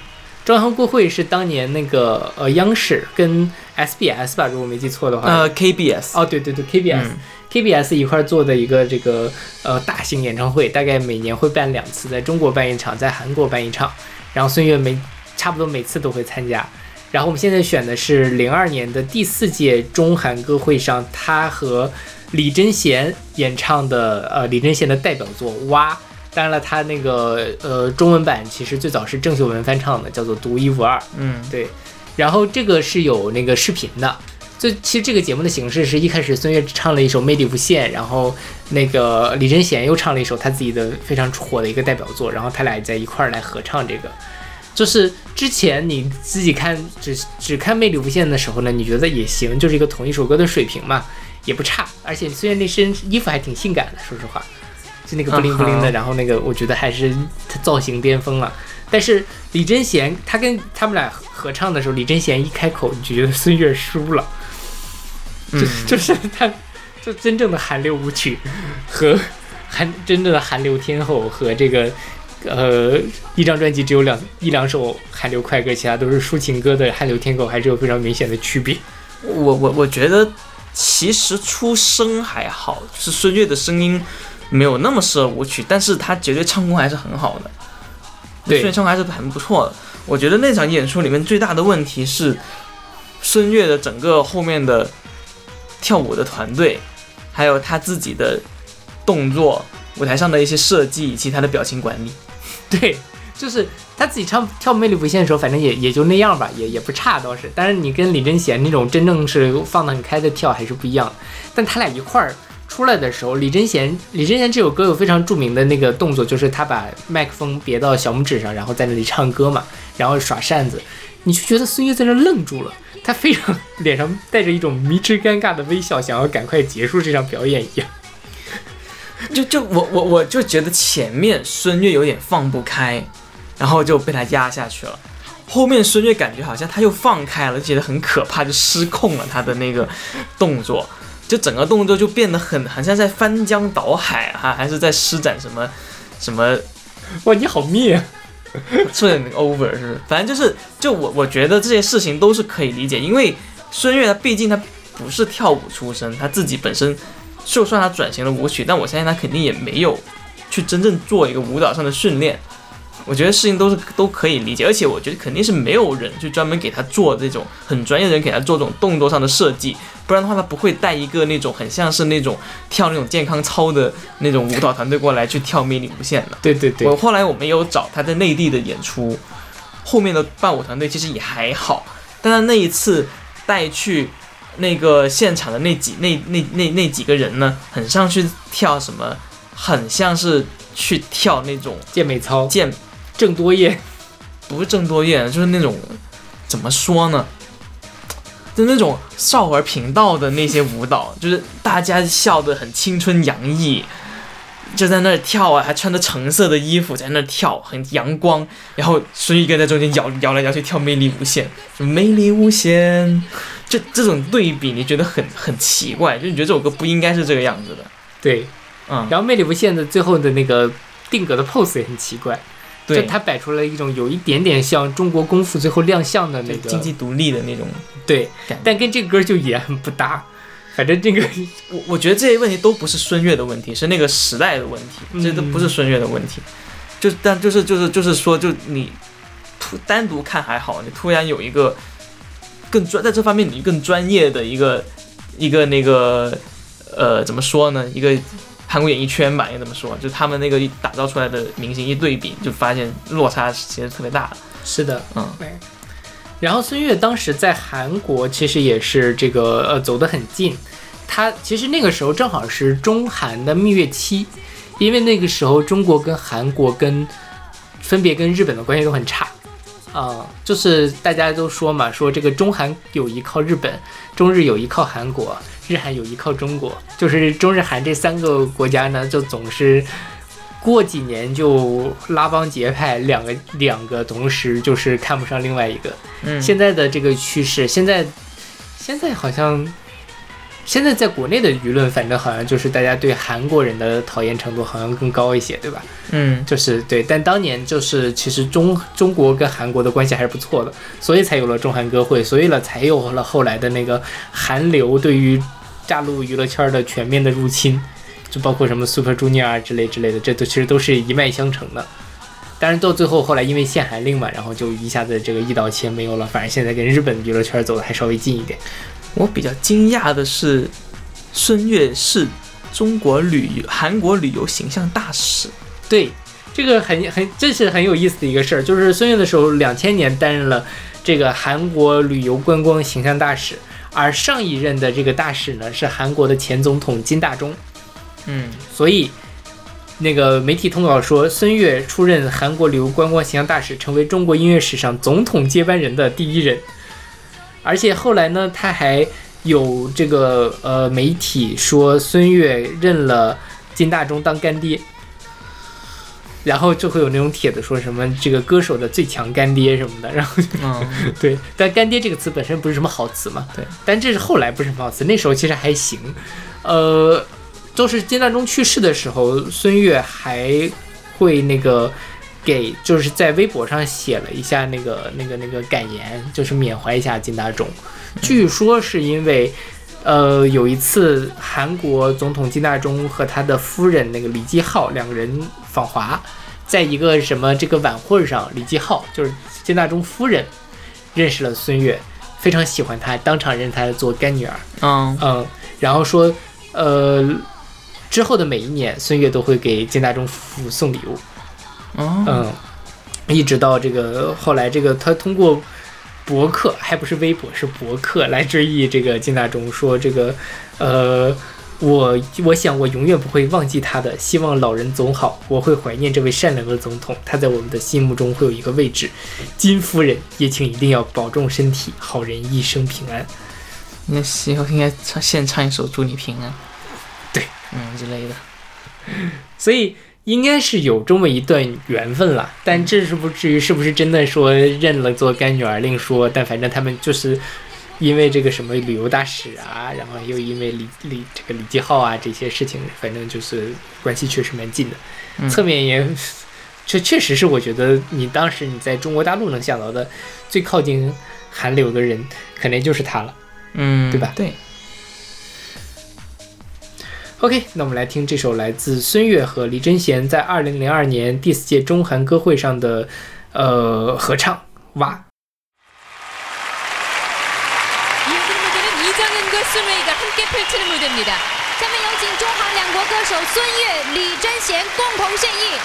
中韩歌会是当年那个呃央视跟 SBS 吧，如果没记错的话，呃，KBS，哦，对对对，KBS、嗯 KBS 一块儿做的一个这个呃大型演唱会，大概每年会办两次，在中国办一场，在韩国办一场。然后孙悦每差不多每次都会参加。然后我们现在选的是零二年的第四届中韩歌会上，他和李贞贤演唱的呃李贞贤的代表作《蛙》。当然了，他那个呃中文版其实最早是郑秀文翻唱的，叫做《独一无二》。嗯，对，然后这个是有那个视频的。就其实这个节目的形式是一开始孙悦唱了一首《魅力无限》，然后那个李贞贤又唱了一首他自己的非常火的一个代表作，然后他俩在一块儿来合唱这个。就是之前你自己看只只看《魅力无限》的时候呢，你觉得也行，就是一个同一首歌的水平嘛，也不差。而且虽然那身衣服还挺性感的，说实话，就那个布灵布灵的，然后那个我觉得还是他造型巅峰了。但是李贞贤他跟他们俩合合唱的时候，李贞贤一开口，你就觉得孙悦输了，就、嗯就是他，就真正的韩流舞曲和韩真正的韩流天后和这个呃一张专辑只有两一两首韩流快歌，其他都是抒情歌的韩流天狗，还是有非常明显的区别。我我我觉得其实出声还好，就是孙悦的声音没有那么适合舞曲，但是他绝对唱功还是很好的，对孙悦唱功还是很不错的。我觉得那场演出里面最大的问题是孙悦的整个后面的跳舞的团队，还有他自己的动作、舞台上的一些设计以及他的表情管理。*laughs* 对，就是他自己唱跳《魅力无限》的时候，反正也也就那样吧，也也不差倒是。但是你跟李贞贤那种真正是放得很开的跳还是不一样。但他俩一块儿出来的时候，李贞贤李贞贤这首歌有非常著名的那个动作，就是他把麦克风别到小拇指上，然后在那里唱歌嘛，然后耍扇子，你就觉得孙悦在那愣住了。他非常 *laughs* 脸上带着一种迷之尴尬的微笑，想要赶快结束这场表演一样。就就我我我就觉得前面孙悦有点放不开，然后就被他压下去了。后面孙悦感觉好像他又放开了，就觉得很可怕，就失控了他的那个动作，就整个动作就变得很很像在翻江倒海啊，还是在施展什么什么 *laughs* 哇，你好灭啊！*laughs* 说点 over 是不是？反正就是，就我我觉得这些事情都是可以理解，因为孙悦他毕竟他不是跳舞出身，他自己本身就算他转型了舞曲，但我相信他肯定也没有去真正做一个舞蹈上的训练。我觉得事情都是都可以理解，而且我觉得肯定是没有人去专门给他做这种很专业的人给他做这种动作上的设计，不然的话他不会带一个那种很像是那种跳那种健康操的那种舞蹈团队过来去跳魅力无限的。对对对我，后来我们有找他在内地的演出，后面的伴舞团队其实也还好，但他那一次带去那个现场的那几那那那那几个人呢，很像去跳什么，很像是去跳那种健美操，健，郑多燕，不是郑多燕，就是那种怎么说呢？就那种少儿频道的那些舞蹈，就是大家笑得很青春洋溢，就在那儿跳啊，还穿着橙色的衣服在那儿跳，很阳光。然后孙一根在中间摇摇来摇去跳《魅力无限》，什么魅力无限，就这种对比，你觉得很很奇怪，就你觉得这首歌不应该是这个样子的，对，嗯，然后《魅力无限》的最后的那个定格的 pose 也很奇怪，对就他摆出了一种有一点点像中国功夫最后亮相的那个经济独立的那种。对，但跟这个歌就也很不搭。反正这个 *laughs* 我我觉得这些问题都不是孙悦的问题，是那个时代的问题，这都不是孙悦的问题。就但就是就是就是说，就你突单独看还好，你突然有一个更专在这方面你更专业的一个一个那个呃怎么说呢？一个韩国演艺圈吧，应该这么说，就他们那个一打造出来的明星一对比，就发现落差其实特别大的。是的，嗯，对。然后孙悦当时在韩国其实也是这个呃走得很近，他其实那个时候正好是中韩的蜜月期，因为那个时候中国跟韩国跟分别跟日本的关系都很差。啊、就是大家都说嘛，说这个中韩友谊靠日本，中日友谊靠韩国，日韩友谊靠中国。就是中日韩这三个国家呢，就总是过几年就拉帮结派，两个两个同时就是看不上另外一个。嗯，现在的这个趋势，现在现在好像现在在国内的舆论，反正好像就是大家对韩国人的讨厌程度好像更高一些，对吧？嗯就是对，但当年就是其实中中国跟韩国的关系还是不错的，所以才有了中韩歌会，所以了才有了后来的那个韩流对于大陆娱乐圈的全面的入侵，就包括什么 Super Junior 啊之类之类的，这都其实都是一脉相承的。当然到最后后来因为限韩令嘛，然后就一下子这个一刀切没有了，反而现在跟日本娱乐圈走的还稍微近一点。我比较惊讶的是，孙悦是中国旅游韩国旅游形象大使。对，这个很很这是很有意思的一个事儿，就是孙悦的时候，两千年担任了这个韩国旅游观光形象大使，而上一任的这个大使呢是韩国的前总统金大中，嗯所以。那个媒体通稿说，孙悦出任韩国旅游观光形象大使，成为中国音乐史上总统接班人的第一人。而且后来呢，他还有这个呃媒体说孙悦认了金大中当干爹，然后就会有那种帖子说什么这个歌手的最强干爹什么的，然后嗯。*laughs* 对，但干爹这个词本身不是什么好词嘛，对，但这是后来不是什么好词，那时候其实还行，呃，就是金大中去世的时候，孙悦还会那个给就是在微博上写了一下那个那个那个感言，就是缅怀一下金大中，据说是因为。呃，有一次，韩国总统金大中和他的夫人那个李继浩两个人访华，在一个什么这个晚会上，李继浩就是金大中夫人认识了孙悦，非常喜欢他，当场认他做干女儿。嗯嗯，然后说，呃，之后的每一年，孙悦都会给金大中夫妇送礼物。哦嗯，一直到这个后来，这个他通过博客，还不是微博，是博客来追忆这个金大中，说这个，呃，我我想我永远不会忘记他的，希望老人总好，我会怀念这位善良的总统，他在我们的心目中会有一个位置。金夫人也请一定要保重身体，好人一生平安。应该以后应该唱现唱一首《祝你平安》。对，嗯之类的。所以应该是有这么一段缘分了，但这是不至于是不是真的说认了做干女儿另说，但反正他们就是因为这个什么旅游大使啊，然后又因为李李这个李继浩啊这些事情，反正就是关系确实蛮近的，嗯侧面也。这确实是我觉得你当时你在中国大陆能想到的最靠近韩流的人，肯定就是他了。嗯，对吧对，OK，那我们来听这首来自孙悦和李贞贤在二零零二年第四届中韩歌会上的呃合唱《哇》。 이어지는 무대는 이정은과 순웨이가 함께 펼치는 무대입니다. 下面有请中韩两国歌手孙悦、李贞贤共同献艺。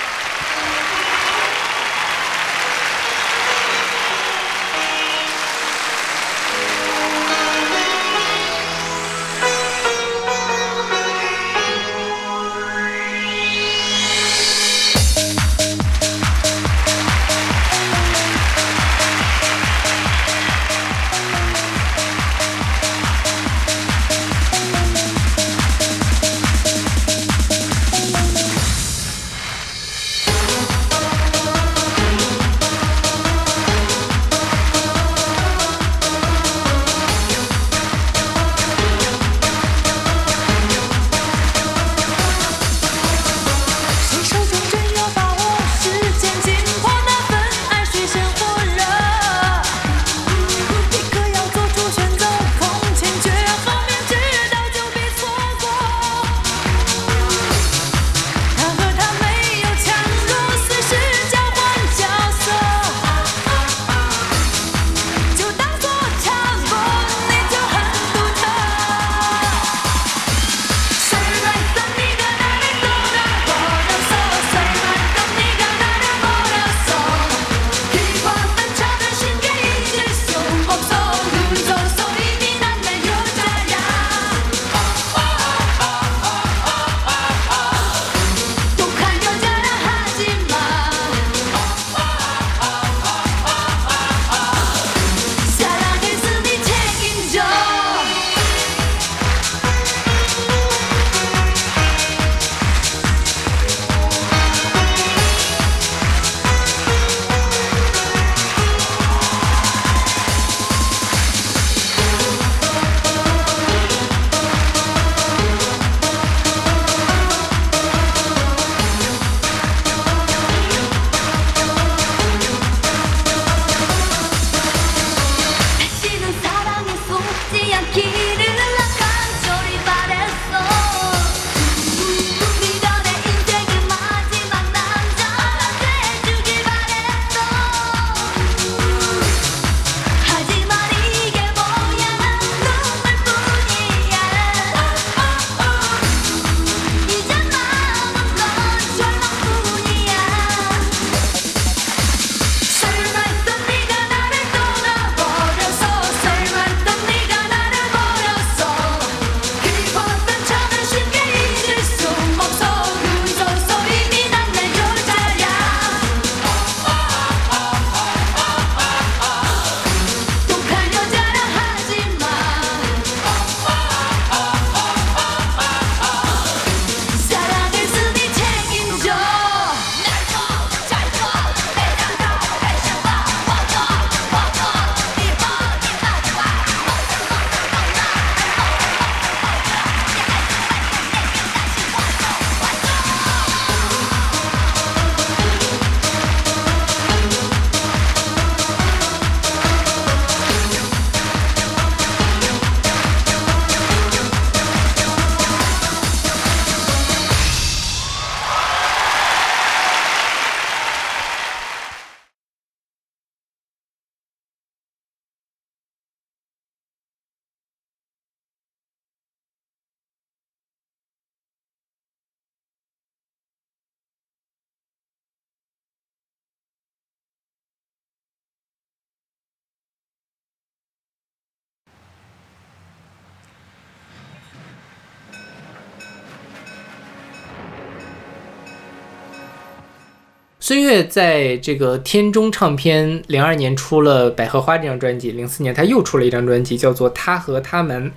孙悦在这个天中唱片零二年出了《百合花》这张专辑，零四年他又出了一张专辑，叫做《他和他们》。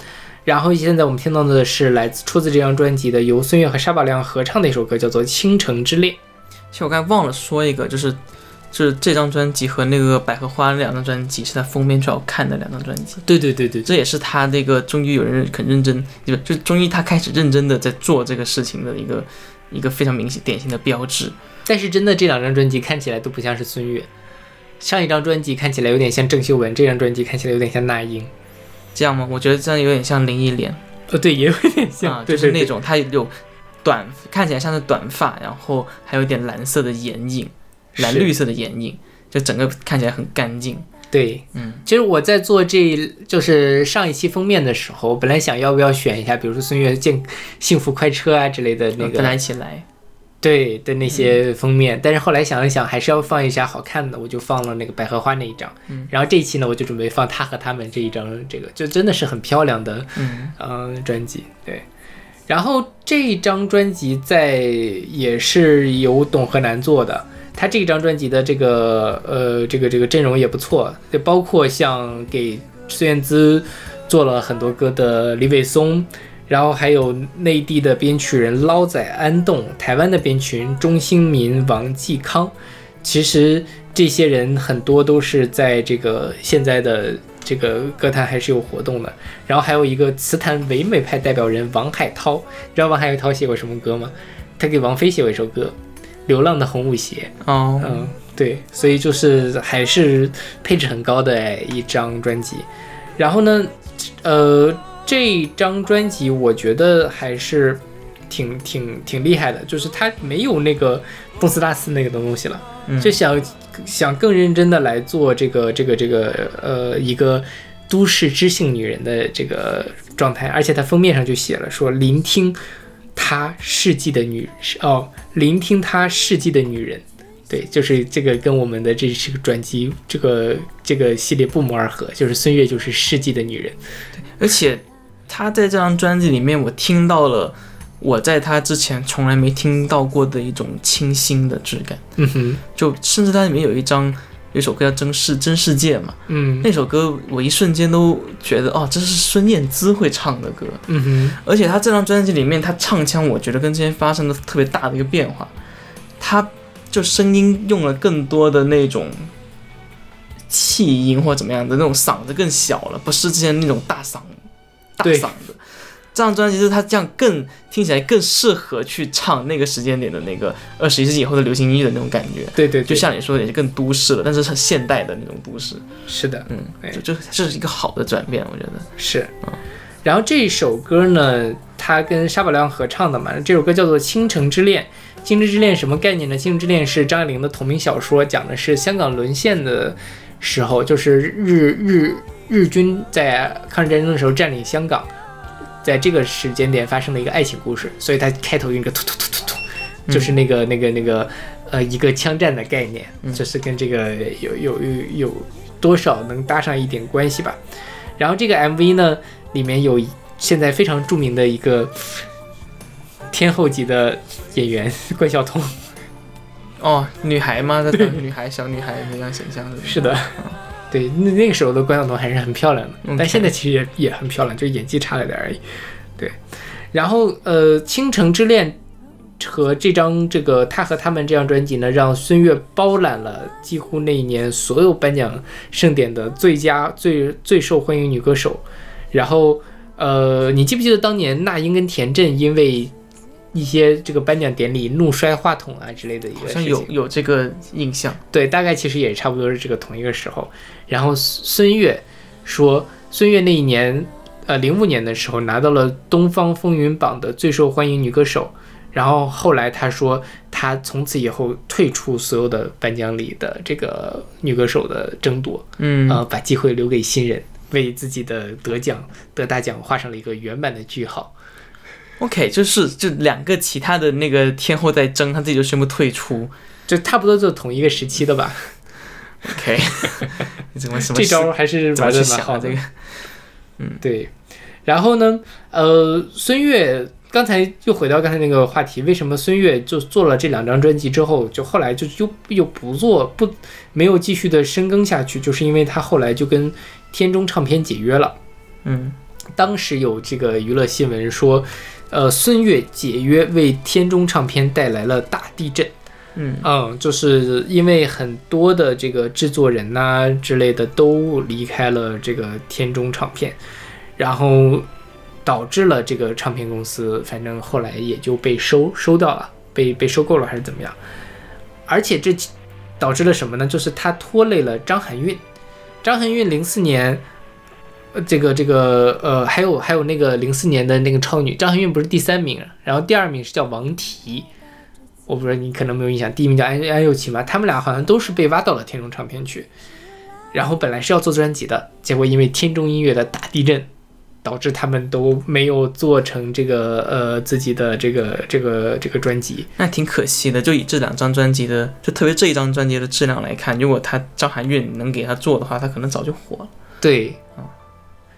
然后现在我们听到的是来自出自这张专辑的，由孙悦和沙宝亮合唱的一首歌，叫做《倾城之恋》。其实我刚才忘了说一个，就是就是这张专辑和那个百合花那两张专辑是他封面最好看的两张专辑，对对对对，这也是他那个终于有人肯认真，就就终于他开始认真的在做这个事情的一个一个非常明显典型的标志。但是真的这两张专辑看起来都不像是孙悦，上一张专辑看起来有点像郑秀文，这张专辑看起来有点像那英。这样吗？我觉得这样有点像林忆莲哦，对，也有一点像，就是那种她有短，看起来像是短发，然后还有点蓝色的眼影，蓝绿色的眼影，就整个看起来很干净。对，嗯，其实我在做这就是上一期封面的时候，我本来想要不要选一下，比如说孙悦《健幸福快车》啊之类的那跟他个，一起来，对的那些封面，但是后来想了想，还是要放一下好看的，我就放了那个百合花那一张。嗯。然后这一期呢，我就准备放他和他们这一张，这个就真的是很漂亮的嗯，嗯、专辑，对。然后这一张专辑在也是由董河南做的，他这张专辑的这个呃这个这个阵容也不错，就包括像给孙燕姿做了很多歌的李伟松，然后还有内地的编曲人捞仔安栋，台湾的编曲人钟兴民、王继康，其实这些人很多都是在这个现在的这个歌坛还是有活动的。然后还有一个词坛唯美派代表人王海涛，你知道王海涛写过什么歌吗？他给王菲写过一首歌《流浪的红舞鞋》。哦，嗯，对，所以就是还是配置很高的一张专辑。然后呢，呃，这张专辑我觉得还是挺挺挺厉害的，就是它没有那个东斯拉斯那个东西了，嗯就想想更认真的来做这个这个这个呃一个都市知性女人的这个状态，而且它封面上就写了说聆听她世纪的女哦，聆听她世纪的女人。对，就是这个跟我们的这这个专辑这个这个系列不谋而合，就是孙悦就是世纪的女人。而且她在这张专辑里面，我听到了我在她之前从来没听到过的一种清新的质感。嗯哼，就甚至它里面有一张有一首歌叫《真世真世界》嘛，嗯那首歌我一瞬间都觉得哦，这是孙燕姿会唱的歌。嗯哼，而且她这张专辑里面，她唱腔我觉得跟之前发生了特别大的一个变化，她就声音用了更多的那种气音或者怎么样的那种嗓子更小了，不是之前那种大嗓大嗓子。这张专辑就是他这样更听起来更适合去唱那个时间点的那个二十一世纪以后的流行音乐的那种感觉，对对，对就像你说的，也是更都市了，但是很现代的那种都市，是的，嗯哎，就就这是一个好的转变，我觉得。是。然后这首歌呢，他跟沙宝亮合唱的嘛，这首歌叫做《倾城之恋》。《倾城之恋》什么概念呢？《倾城之恋》是张爱玲的同名小说，讲的是香港沦陷的时候，就是日日日军在抗日战争的时候占领香港，在这个时间点发生了一个爱情故事，所以它开头用一个突突突突突，就是那个那个那个呃一个枪战的概念，就是跟这个有有有有多少能搭上一点关系吧。然后这个 MV 呢，里面有现在非常著名的一个天后级的演员关晓彤，哦，女孩吗？在 *laughs* 当女孩，小女孩那样形象的。是的，对，那那个时候的关晓彤还是很漂亮的但现在其实也也很漂亮，就演技差了点而已。对，然后呃，《倾城之恋》和这张这个他和他们这张专辑呢，让孙悦包揽了几乎那一年所有颁奖盛典的最佳最最受欢迎女歌手。然后呃，你记不记得当年那英跟田震因为一些这个颁奖典礼怒摔话筒啊之类的一个好像，有有这个印象。对，大概其实也差不多是这个同一个时候。然后孙悦说，孙悦那一年，呃，零五年的时候拿到了东方风云榜的最受欢迎女歌手。然后后来他说，他从此以后退出所有的颁奖礼的这个女歌手的争夺，嗯，呃，把机会留给新人，为自己的得奖得大奖画上了一个圆满的句号。OK，就是就两个其他的那个天后在争，他自己就宣布退出。就差不多就同一个时期的吧，OK，你 *laughs* 怎么什么这招还是玩的蛮好的这。个？嗯对，然后呢，呃，孙悦刚才又回到刚才那个话题，为什么孙悦就做了这两张专辑之后，就后来就又又不做不没有继续的深耕下去，就是因为他后来就跟天中唱片解约了。嗯当时有这个娱乐新闻说，呃，孙悦解约为天中唱片带来了大地震。嗯嗯，就是因为很多的这个制作人呐、之类的都离开了这个天中唱片，然后导致了这个唱片公司，反正后来也就被收收掉了，被被收购了还是怎么样？而且这导致了什么呢？就是他拖累了张含韵。张含韵零四年，呃，这个这个呃，还有还有那个零四年的那个超女，张含韵不是第三名，然后第二名是叫王提。我不知道你可能没有印象，第一名叫安安又琪嘛，他们俩好像都是被挖到了天中唱片去，然后本来是要做专辑的，结果因为天中音乐的大地震，导致他们都没有做成这个呃自己的这个这个这个专辑。那挺可惜的。就以这两张专辑的，就特别这一张专辑的质量来看，如果他张含韵能给他做的话，他可能早就火了。对，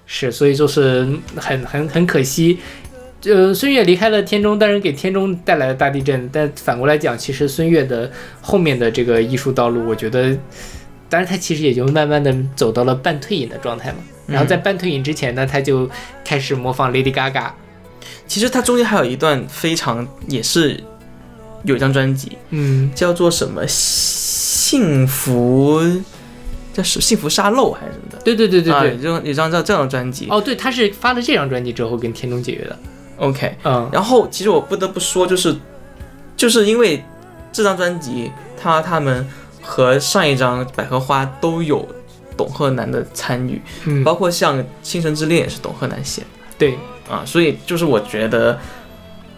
是，所以就是很很很可惜。呃，孙悦离开了天中，当然给天中带来了大地震。但反过来讲，其实孙悦的后面的这个艺术道路，我觉得，当然他其实也就慢慢的走到了半退隐的状态嘛。然后在半退隐之前呢，他就开始模仿 Lady Gaga。其实他中间还有一段非常也是有一张专辑嗯，叫做什么幸福，叫是幸福沙漏还是什么的。对对对对啊，对。有这种有张叫这张专辑。哦，对，他是发了这张专辑之后跟天中解约的。OK，嗯，然后其实我不得不说，就是就是因为这张专辑，他他们和上一张《百合花》都有董鹤南的参与，嗯，包括像《倾城之恋》也是董鹤南写的对，啊，所以就是我觉得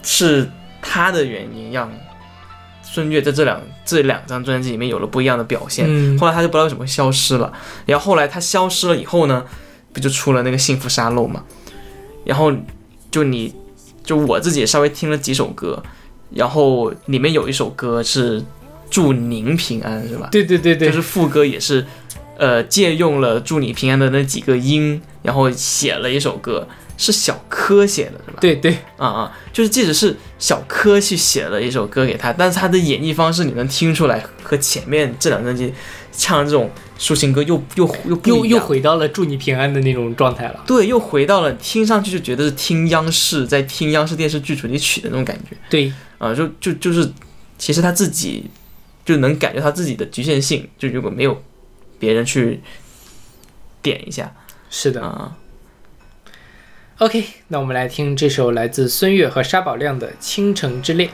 是他的原因让孙悦在这两这两张专辑里面有了不一样的表现。嗯后来他就不知道为什么会消失了，然后后来他消失了以后呢，不就出了那个《幸福沙漏》嘛？然后就你就我自己也稍微听了几首歌，然后里面有一首歌是祝您平安，是吧？对对对对，就是副歌也是，呃，借用了祝你平安的那几个音，然后写了一首歌，是小柯写的，是吧？对对，啊啊，就是即使是小柯去写了一首歌给他，但是他的演绎方式你能听出来和前面这两张专辑唱这种抒情歌又又又又又回到了祝你平安的那种状态了。对，又回到了听上去就觉得是听央视在听央视电视剧主题曲的那种感觉。对，啊，就就就是其实他自己就能感觉他自己的局限性，就如果没有别人去点一下。是的。啊，OK，那我们来听这首来自孙悦和沙宝亮的《倾城之恋》。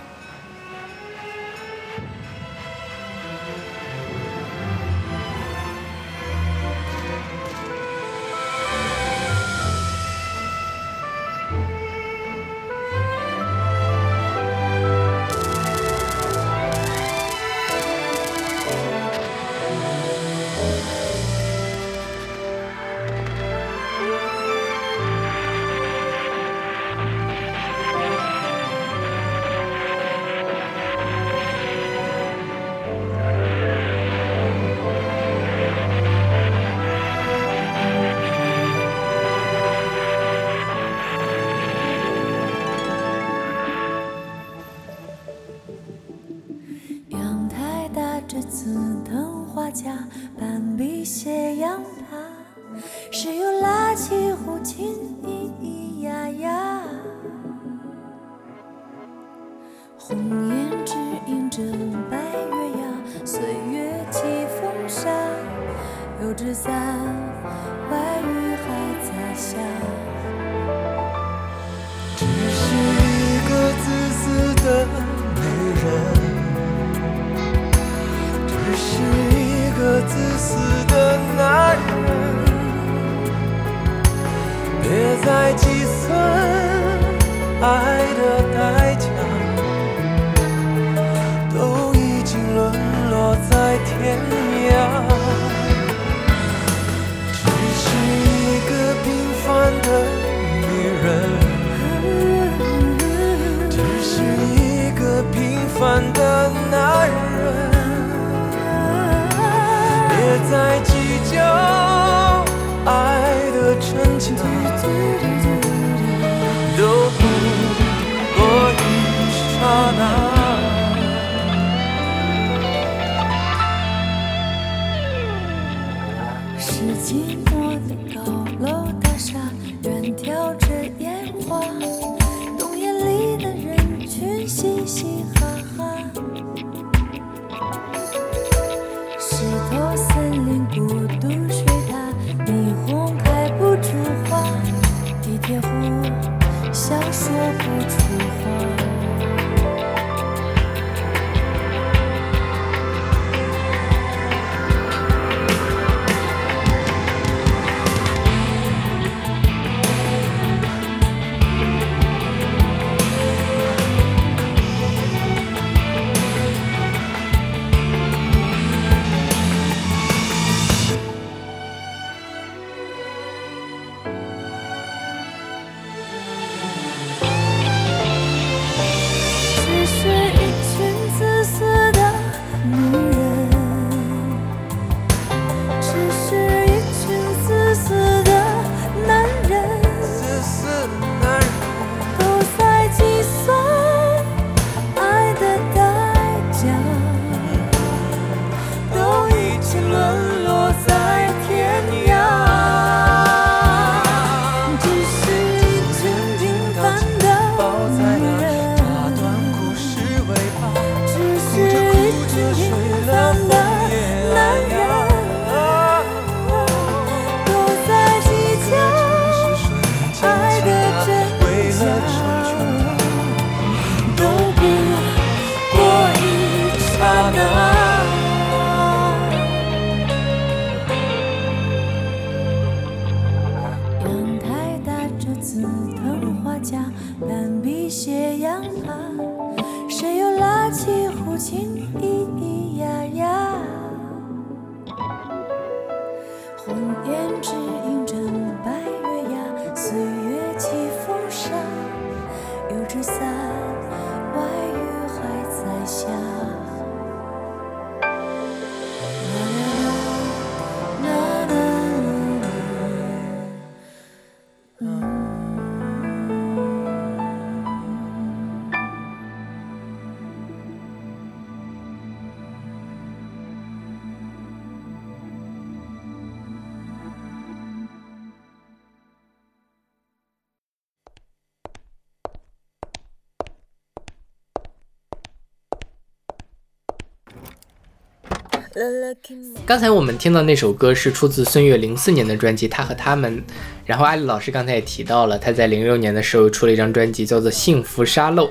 刚才我们听到那首歌是出自孙悦零四年的专辑《他和他们》，然后阿里老师刚才也提到了，他在零六年的时候出了一张专辑叫做《幸福沙漏》。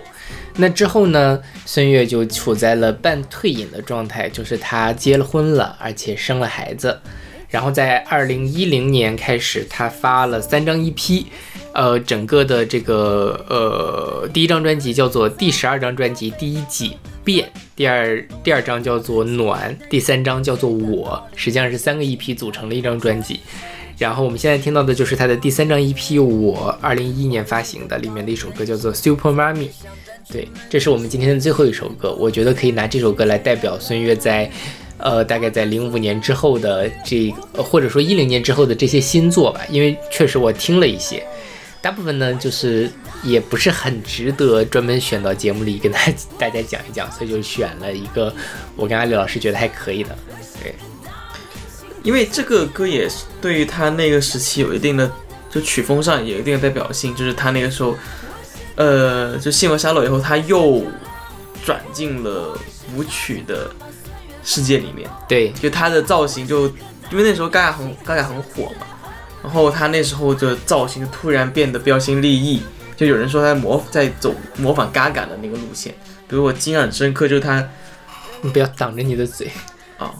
那之后呢，孙悦就处在了半退隐的状态，就是他结了婚了，而且生了孩子。然后在二零一零年开始，他发了三张 EP，呃，整个的这个呃第一张专辑叫做第十二张专辑第一季变，第二第二张叫做暖，第三张叫做我，实际上是三个 EP 组成了一张专辑。然后我们现在听到的就是他的第三张 EP《我》，二零一一年发行的，里面的一首歌叫做《Super Mommy》。对，这是我们今天的最后一首歌，我觉得可以拿这首歌来代表孙悦在，呃，大概在零五年之后的这，呃或者说一零年之后的这些新作吧，因为确实我听了一些，大部分呢就是也不是很值得专门选到节目里跟大家大家讲一讲，所以就选了一个我跟阿里老师觉得还可以的，对，因为这个歌也是对于他那个时期有一定的，就曲风上有一定的代表性，就是他那个时候，呃，就《幸福沙漏》以后，他又转进了舞曲的世界里面，对，就他的造型就，因为那时候 Gaga 很 Gaga 很火嘛，然后他那时候的造型突然变得标新立异，就有人说他模在走模仿 Gaga 的那个路线，比如我印象很深刻，就是他你不要挡着你的嘴，啊、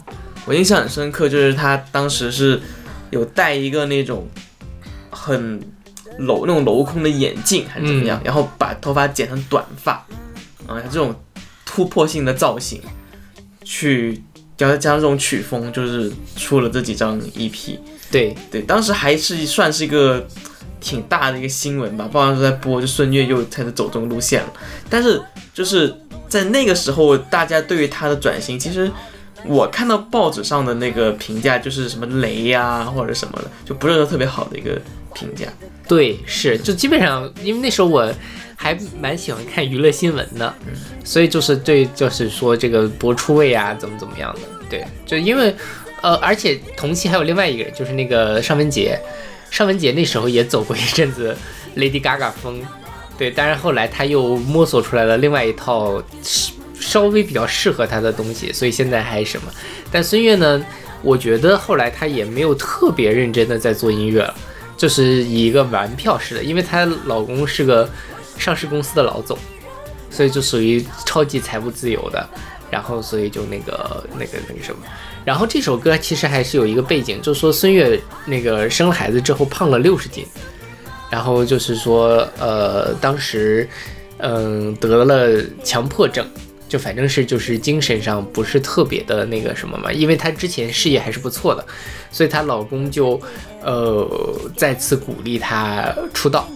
我印象很深刻，就是他当时是有戴一个那种很镂那种镂空的眼镜还是怎么样，然后把头发剪成短发，啊、这种突破性的造型，去加加上这种曲风，就是出了这几张 EP。对，对，当时还是算是一个挺大的一个新闻吧，报上都在播，就孙悦又开始走这种路线了。但是就是在那个时候，大家对于他的转型，其实我看到报纸上的那个评价就是什么雷呀、或者什么的，就不是说特别好的一个评价。对，是，就基本上，因为那时候我还蛮喜欢看娱乐新闻的，所以就是对，就是说这个播出位啊，怎么怎么样的，对，就因为，呃，而且同期还有另外一个人，就是那个尚雯婕，尚雯婕那时候也走过一阵子 Lady Gaga 风，对，但是后来她又摸索出来了另外一套稍微比较适合她的东西，所以现在还什么？但孙悦呢，我觉得后来她也没有特别认真的在做音乐了，就是以一个玩票式的，因为她老公是个上市公司的老总，所以就属于超级财务自由的，然后所以就那个那个那个什么。然后这首歌其实还是有一个背景，就是说孙悦那个生了孩子之后胖了六十斤，然后就是说呃当时嗯得了强迫症，就反正是就是精神上不是特别的那个什么嘛，因为她之前事业还是不错的，所以她老公就呃再次鼓励她出道。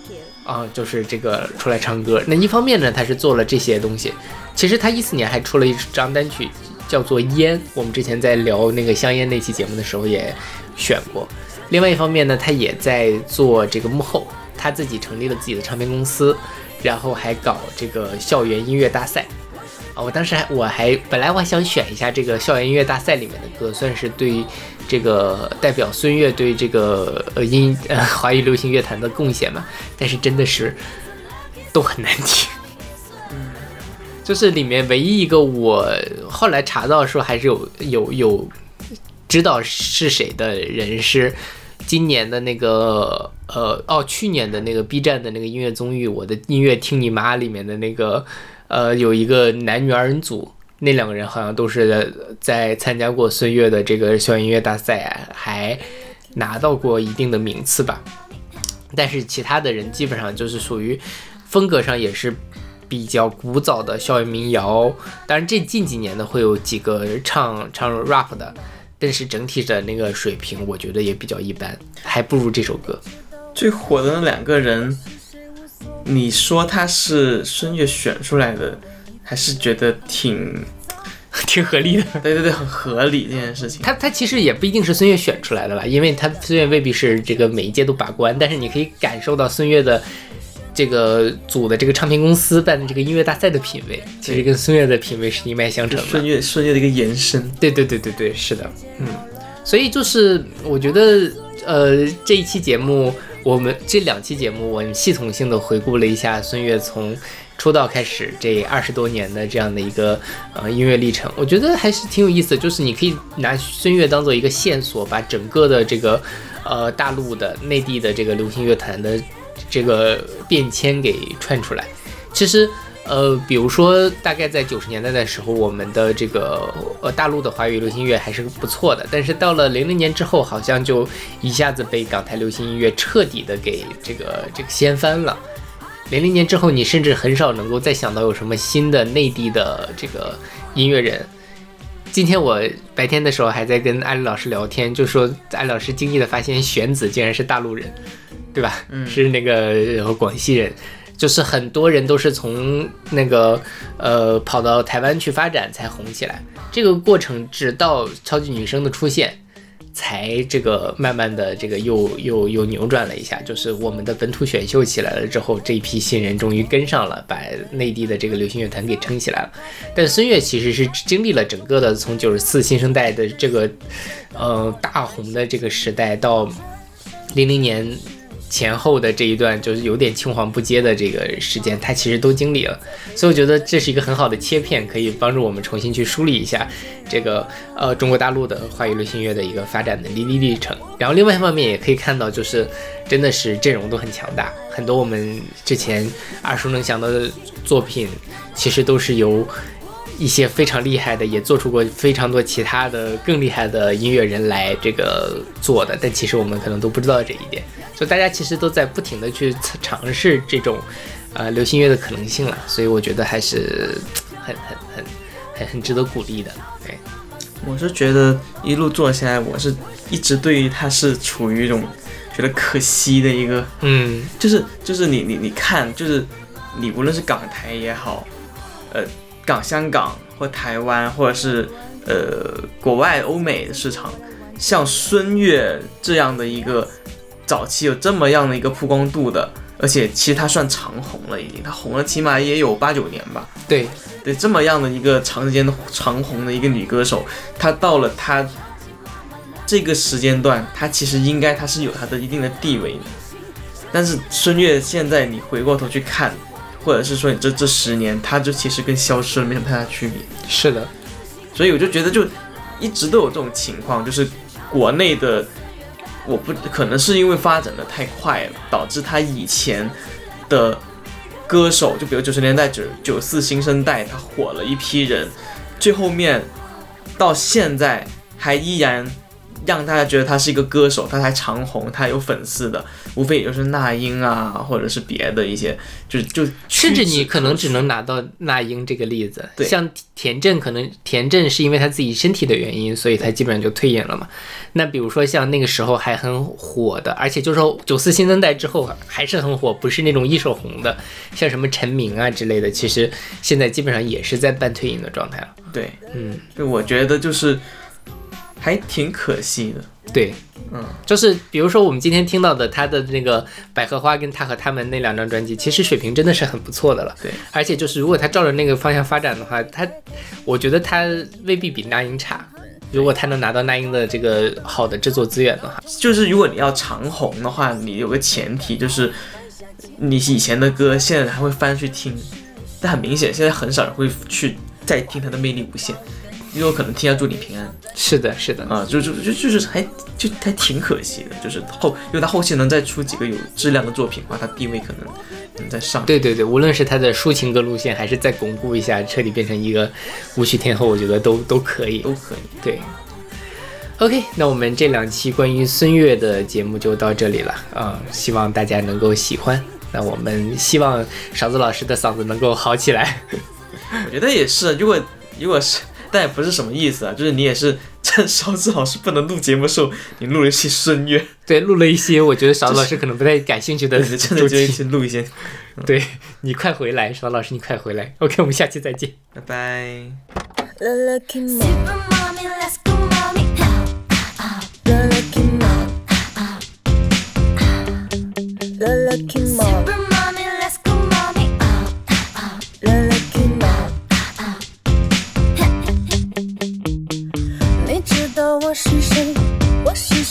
啊，就是这个出来唱歌。那一方面呢，她是做了这些东西。其实她一四年还出了一张单曲，叫做《烟》，我们之前在聊那个香烟那期节目的时候也选过。另外一方面呢，他也在做这个幕后，他自己成立了自己的唱片公司，然后还搞这个校园音乐大赛。啊，我当时还我还本来我还想选一下这个校园音乐大赛里面的歌，算是对这个代表孙悦对这个呃音呃华语流行乐坛的贡献嘛，但是真的是都很难听。就是里面唯一一个我后来查到说还是有有有知道是谁的人是今年的那个呃哦去年的那个 B 站的那个音乐综艺《我的音乐听你妈》里面的那个呃有一个男女二人组，那两个人好像都是在参加过孙悦的这个校园音乐大赛，还拿到过一定的名次吧。但是其他的人基本上就是属于风格上也是比较古早的校园民谣，当然这近几年呢会有几个唱唱 rap 的，但是整体的那个水平我觉得也比较一般，还不如这首歌。最火的那两个人，你说他是孙悦选出来的，还是觉得挺 *laughs* 挺合理的。对对对，很合理这件事情。他他其实也不一定是孙悦选出来的吧，因为他孙悦未必是这个每一届都把关，但是你可以感受到孙悦的这个组的这个唱片公司办的这个音乐大赛的品味，其实跟孙悦的品味是一脉相承的。孙悦孙悦的一个延伸，对对对对对，是的，嗯，所以就是我觉得，呃，这一期节目，我们这两期节目，我们系统性的回顾了一下孙悦从出道开始这二十多年的这样的一个呃音乐历程，我觉得还是挺有意思的。就是你可以拿孙悦当做一个线索，把整个的这个呃大陆的内地的这个流行乐坛的这个变迁给串出来。其实。呃，比如说，大概在九十年代的时候，我们的这个呃大陆的华语流行乐还是不错的，但是到了零零年之后，好像就一下子被港台流行音乐彻底的给这个这个掀翻了。零零年之后，你甚至很少能够再想到有什么新的内地的这个音乐人。今天我白天的时候还在跟艾丽老师聊天，就说艾丽老师惊异的发现玄子竟然是大陆人，对吧？嗯是那个呃广西人。就是很多人都是从那个呃跑到台湾去发展才红起来，这个过程直到超级女声的出现，才这个慢慢的这个又又又扭转了一下，就是我们的本土选秀起来了之后，这一批新人终于跟上了，把内地的这个流行乐团给撑起来了。但孙悦其实是经历了整个的从九十四新生代的这个呃大红的这个时代到零零年。前后的这一段就是有点青黄不接的这个时间，他其实都经历了，所以我觉得这是一个很好的切片，可以帮助我们重新去梳理一下这个呃中国大陆的华语流行乐的一个发展的历历历程。然后另外一方面也可以看到，就是真的是阵容都很强大，很多我们之前耳熟能详的作品，其实都是由。一些非常厉害的，也做出过非常多其他的更厉害的音乐人来这个做的，但其实我们可能都不知道这一点，所以大家其实都在不停的去尝试这种呃流行乐的可能性了，所以我觉得还是很很很很很值得鼓励的。对，我是觉得一路做下来，我是一直对于他是处于一种觉得可惜的一个，嗯就是就是你你你看，就是你无论是港台也好，呃。港、香港或台湾，或者是呃国外欧美的市场，像孙悦这样的一个早期有这么样的一个曝光度的，而且其实他算长红了，已经他红了起码也有八九年吧。对对，这么样的一个长时间的长红的一个女歌手，她到了她这个时间段，她其实应该她是有她的一定的地位的。但是孙悦现在你回过头去看，或者是说你这这十年，它就其实跟消失了没什么太大区别。是的，所以我就觉得就一直都有这种情况，就是国内的，我不可能是因为发展的太快了，导致他以前的歌手，就比如九十年代九九四新生代，他火了一批人，最后面到现在还依然让大家觉得他是一个歌手，他还长红，他有粉丝的，无非也就是那英啊，或者是别的一些，就就甚至你可能只能拿到那英这个例子，对像田震，可能田震是因为他自己身体的原因，所以他基本上就退隐了嘛。那比如说像那个时候还很火的，而且就是说九四新生代之后还是很火，不是那种一手红的，像什么陈明啊之类的，其实现在基本上也是在半退隐的状态了。对，嗯，就我觉得就是还挺可惜的，对，嗯，就是比如说我们今天听到的他的那个百合花跟他和他们那两张专辑，其实水平真的是很不错的了。对，而且就是如果他照着那个方向发展的话，他我觉得他未必比那英差。如果他能拿到那英的这个好的制作资源的话，就是如果你要长红的话，你有个前提就是你以前的歌现在还会翻去听，但很明显现在很少人会去再听他的魅力无限，因为我可能听下祝你平安是的，是的，啊，就就就就是还就还挺可惜的，就是后因为他后期能再出几个有质量的作品的话，他地位可能能再上。对对对，无论是他的抒情歌路线，还是再巩固一下，彻底变成一个舞曲天后，我觉得都都可以。都可以。对。OK，那我们这两期关于孙悦的节目就到这里了啊、希望大家能够喜欢。那我们希望勺子老师的嗓子能够好起来。*laughs* 我觉得也是，如果如果是，但也不是什么意思啊，就是你也是趁勺子老师不能录节目的时候，你录了一些声乐，对，录了一些我觉得勺子老师可能不太感兴趣的对，趁周着就一期。起录一些。*laughs* 对你快回来，勺子老师你快回来。OK，我们下期再见。拜拜。Lucky Super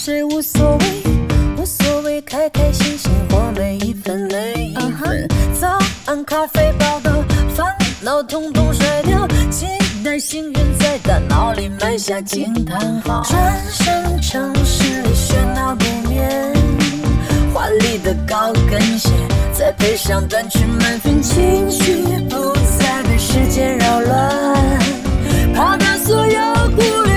我是谁无所谓，无所谓，开开心心活每一分每一分。早安咖啡报道，烦恼统统甩掉，期待幸运在大脑里埋下惊叹号。转身城市里喧闹不眠，华丽的高跟鞋，再配上短裙满分，情绪不再被时间扰乱。抛掉所有顾虑，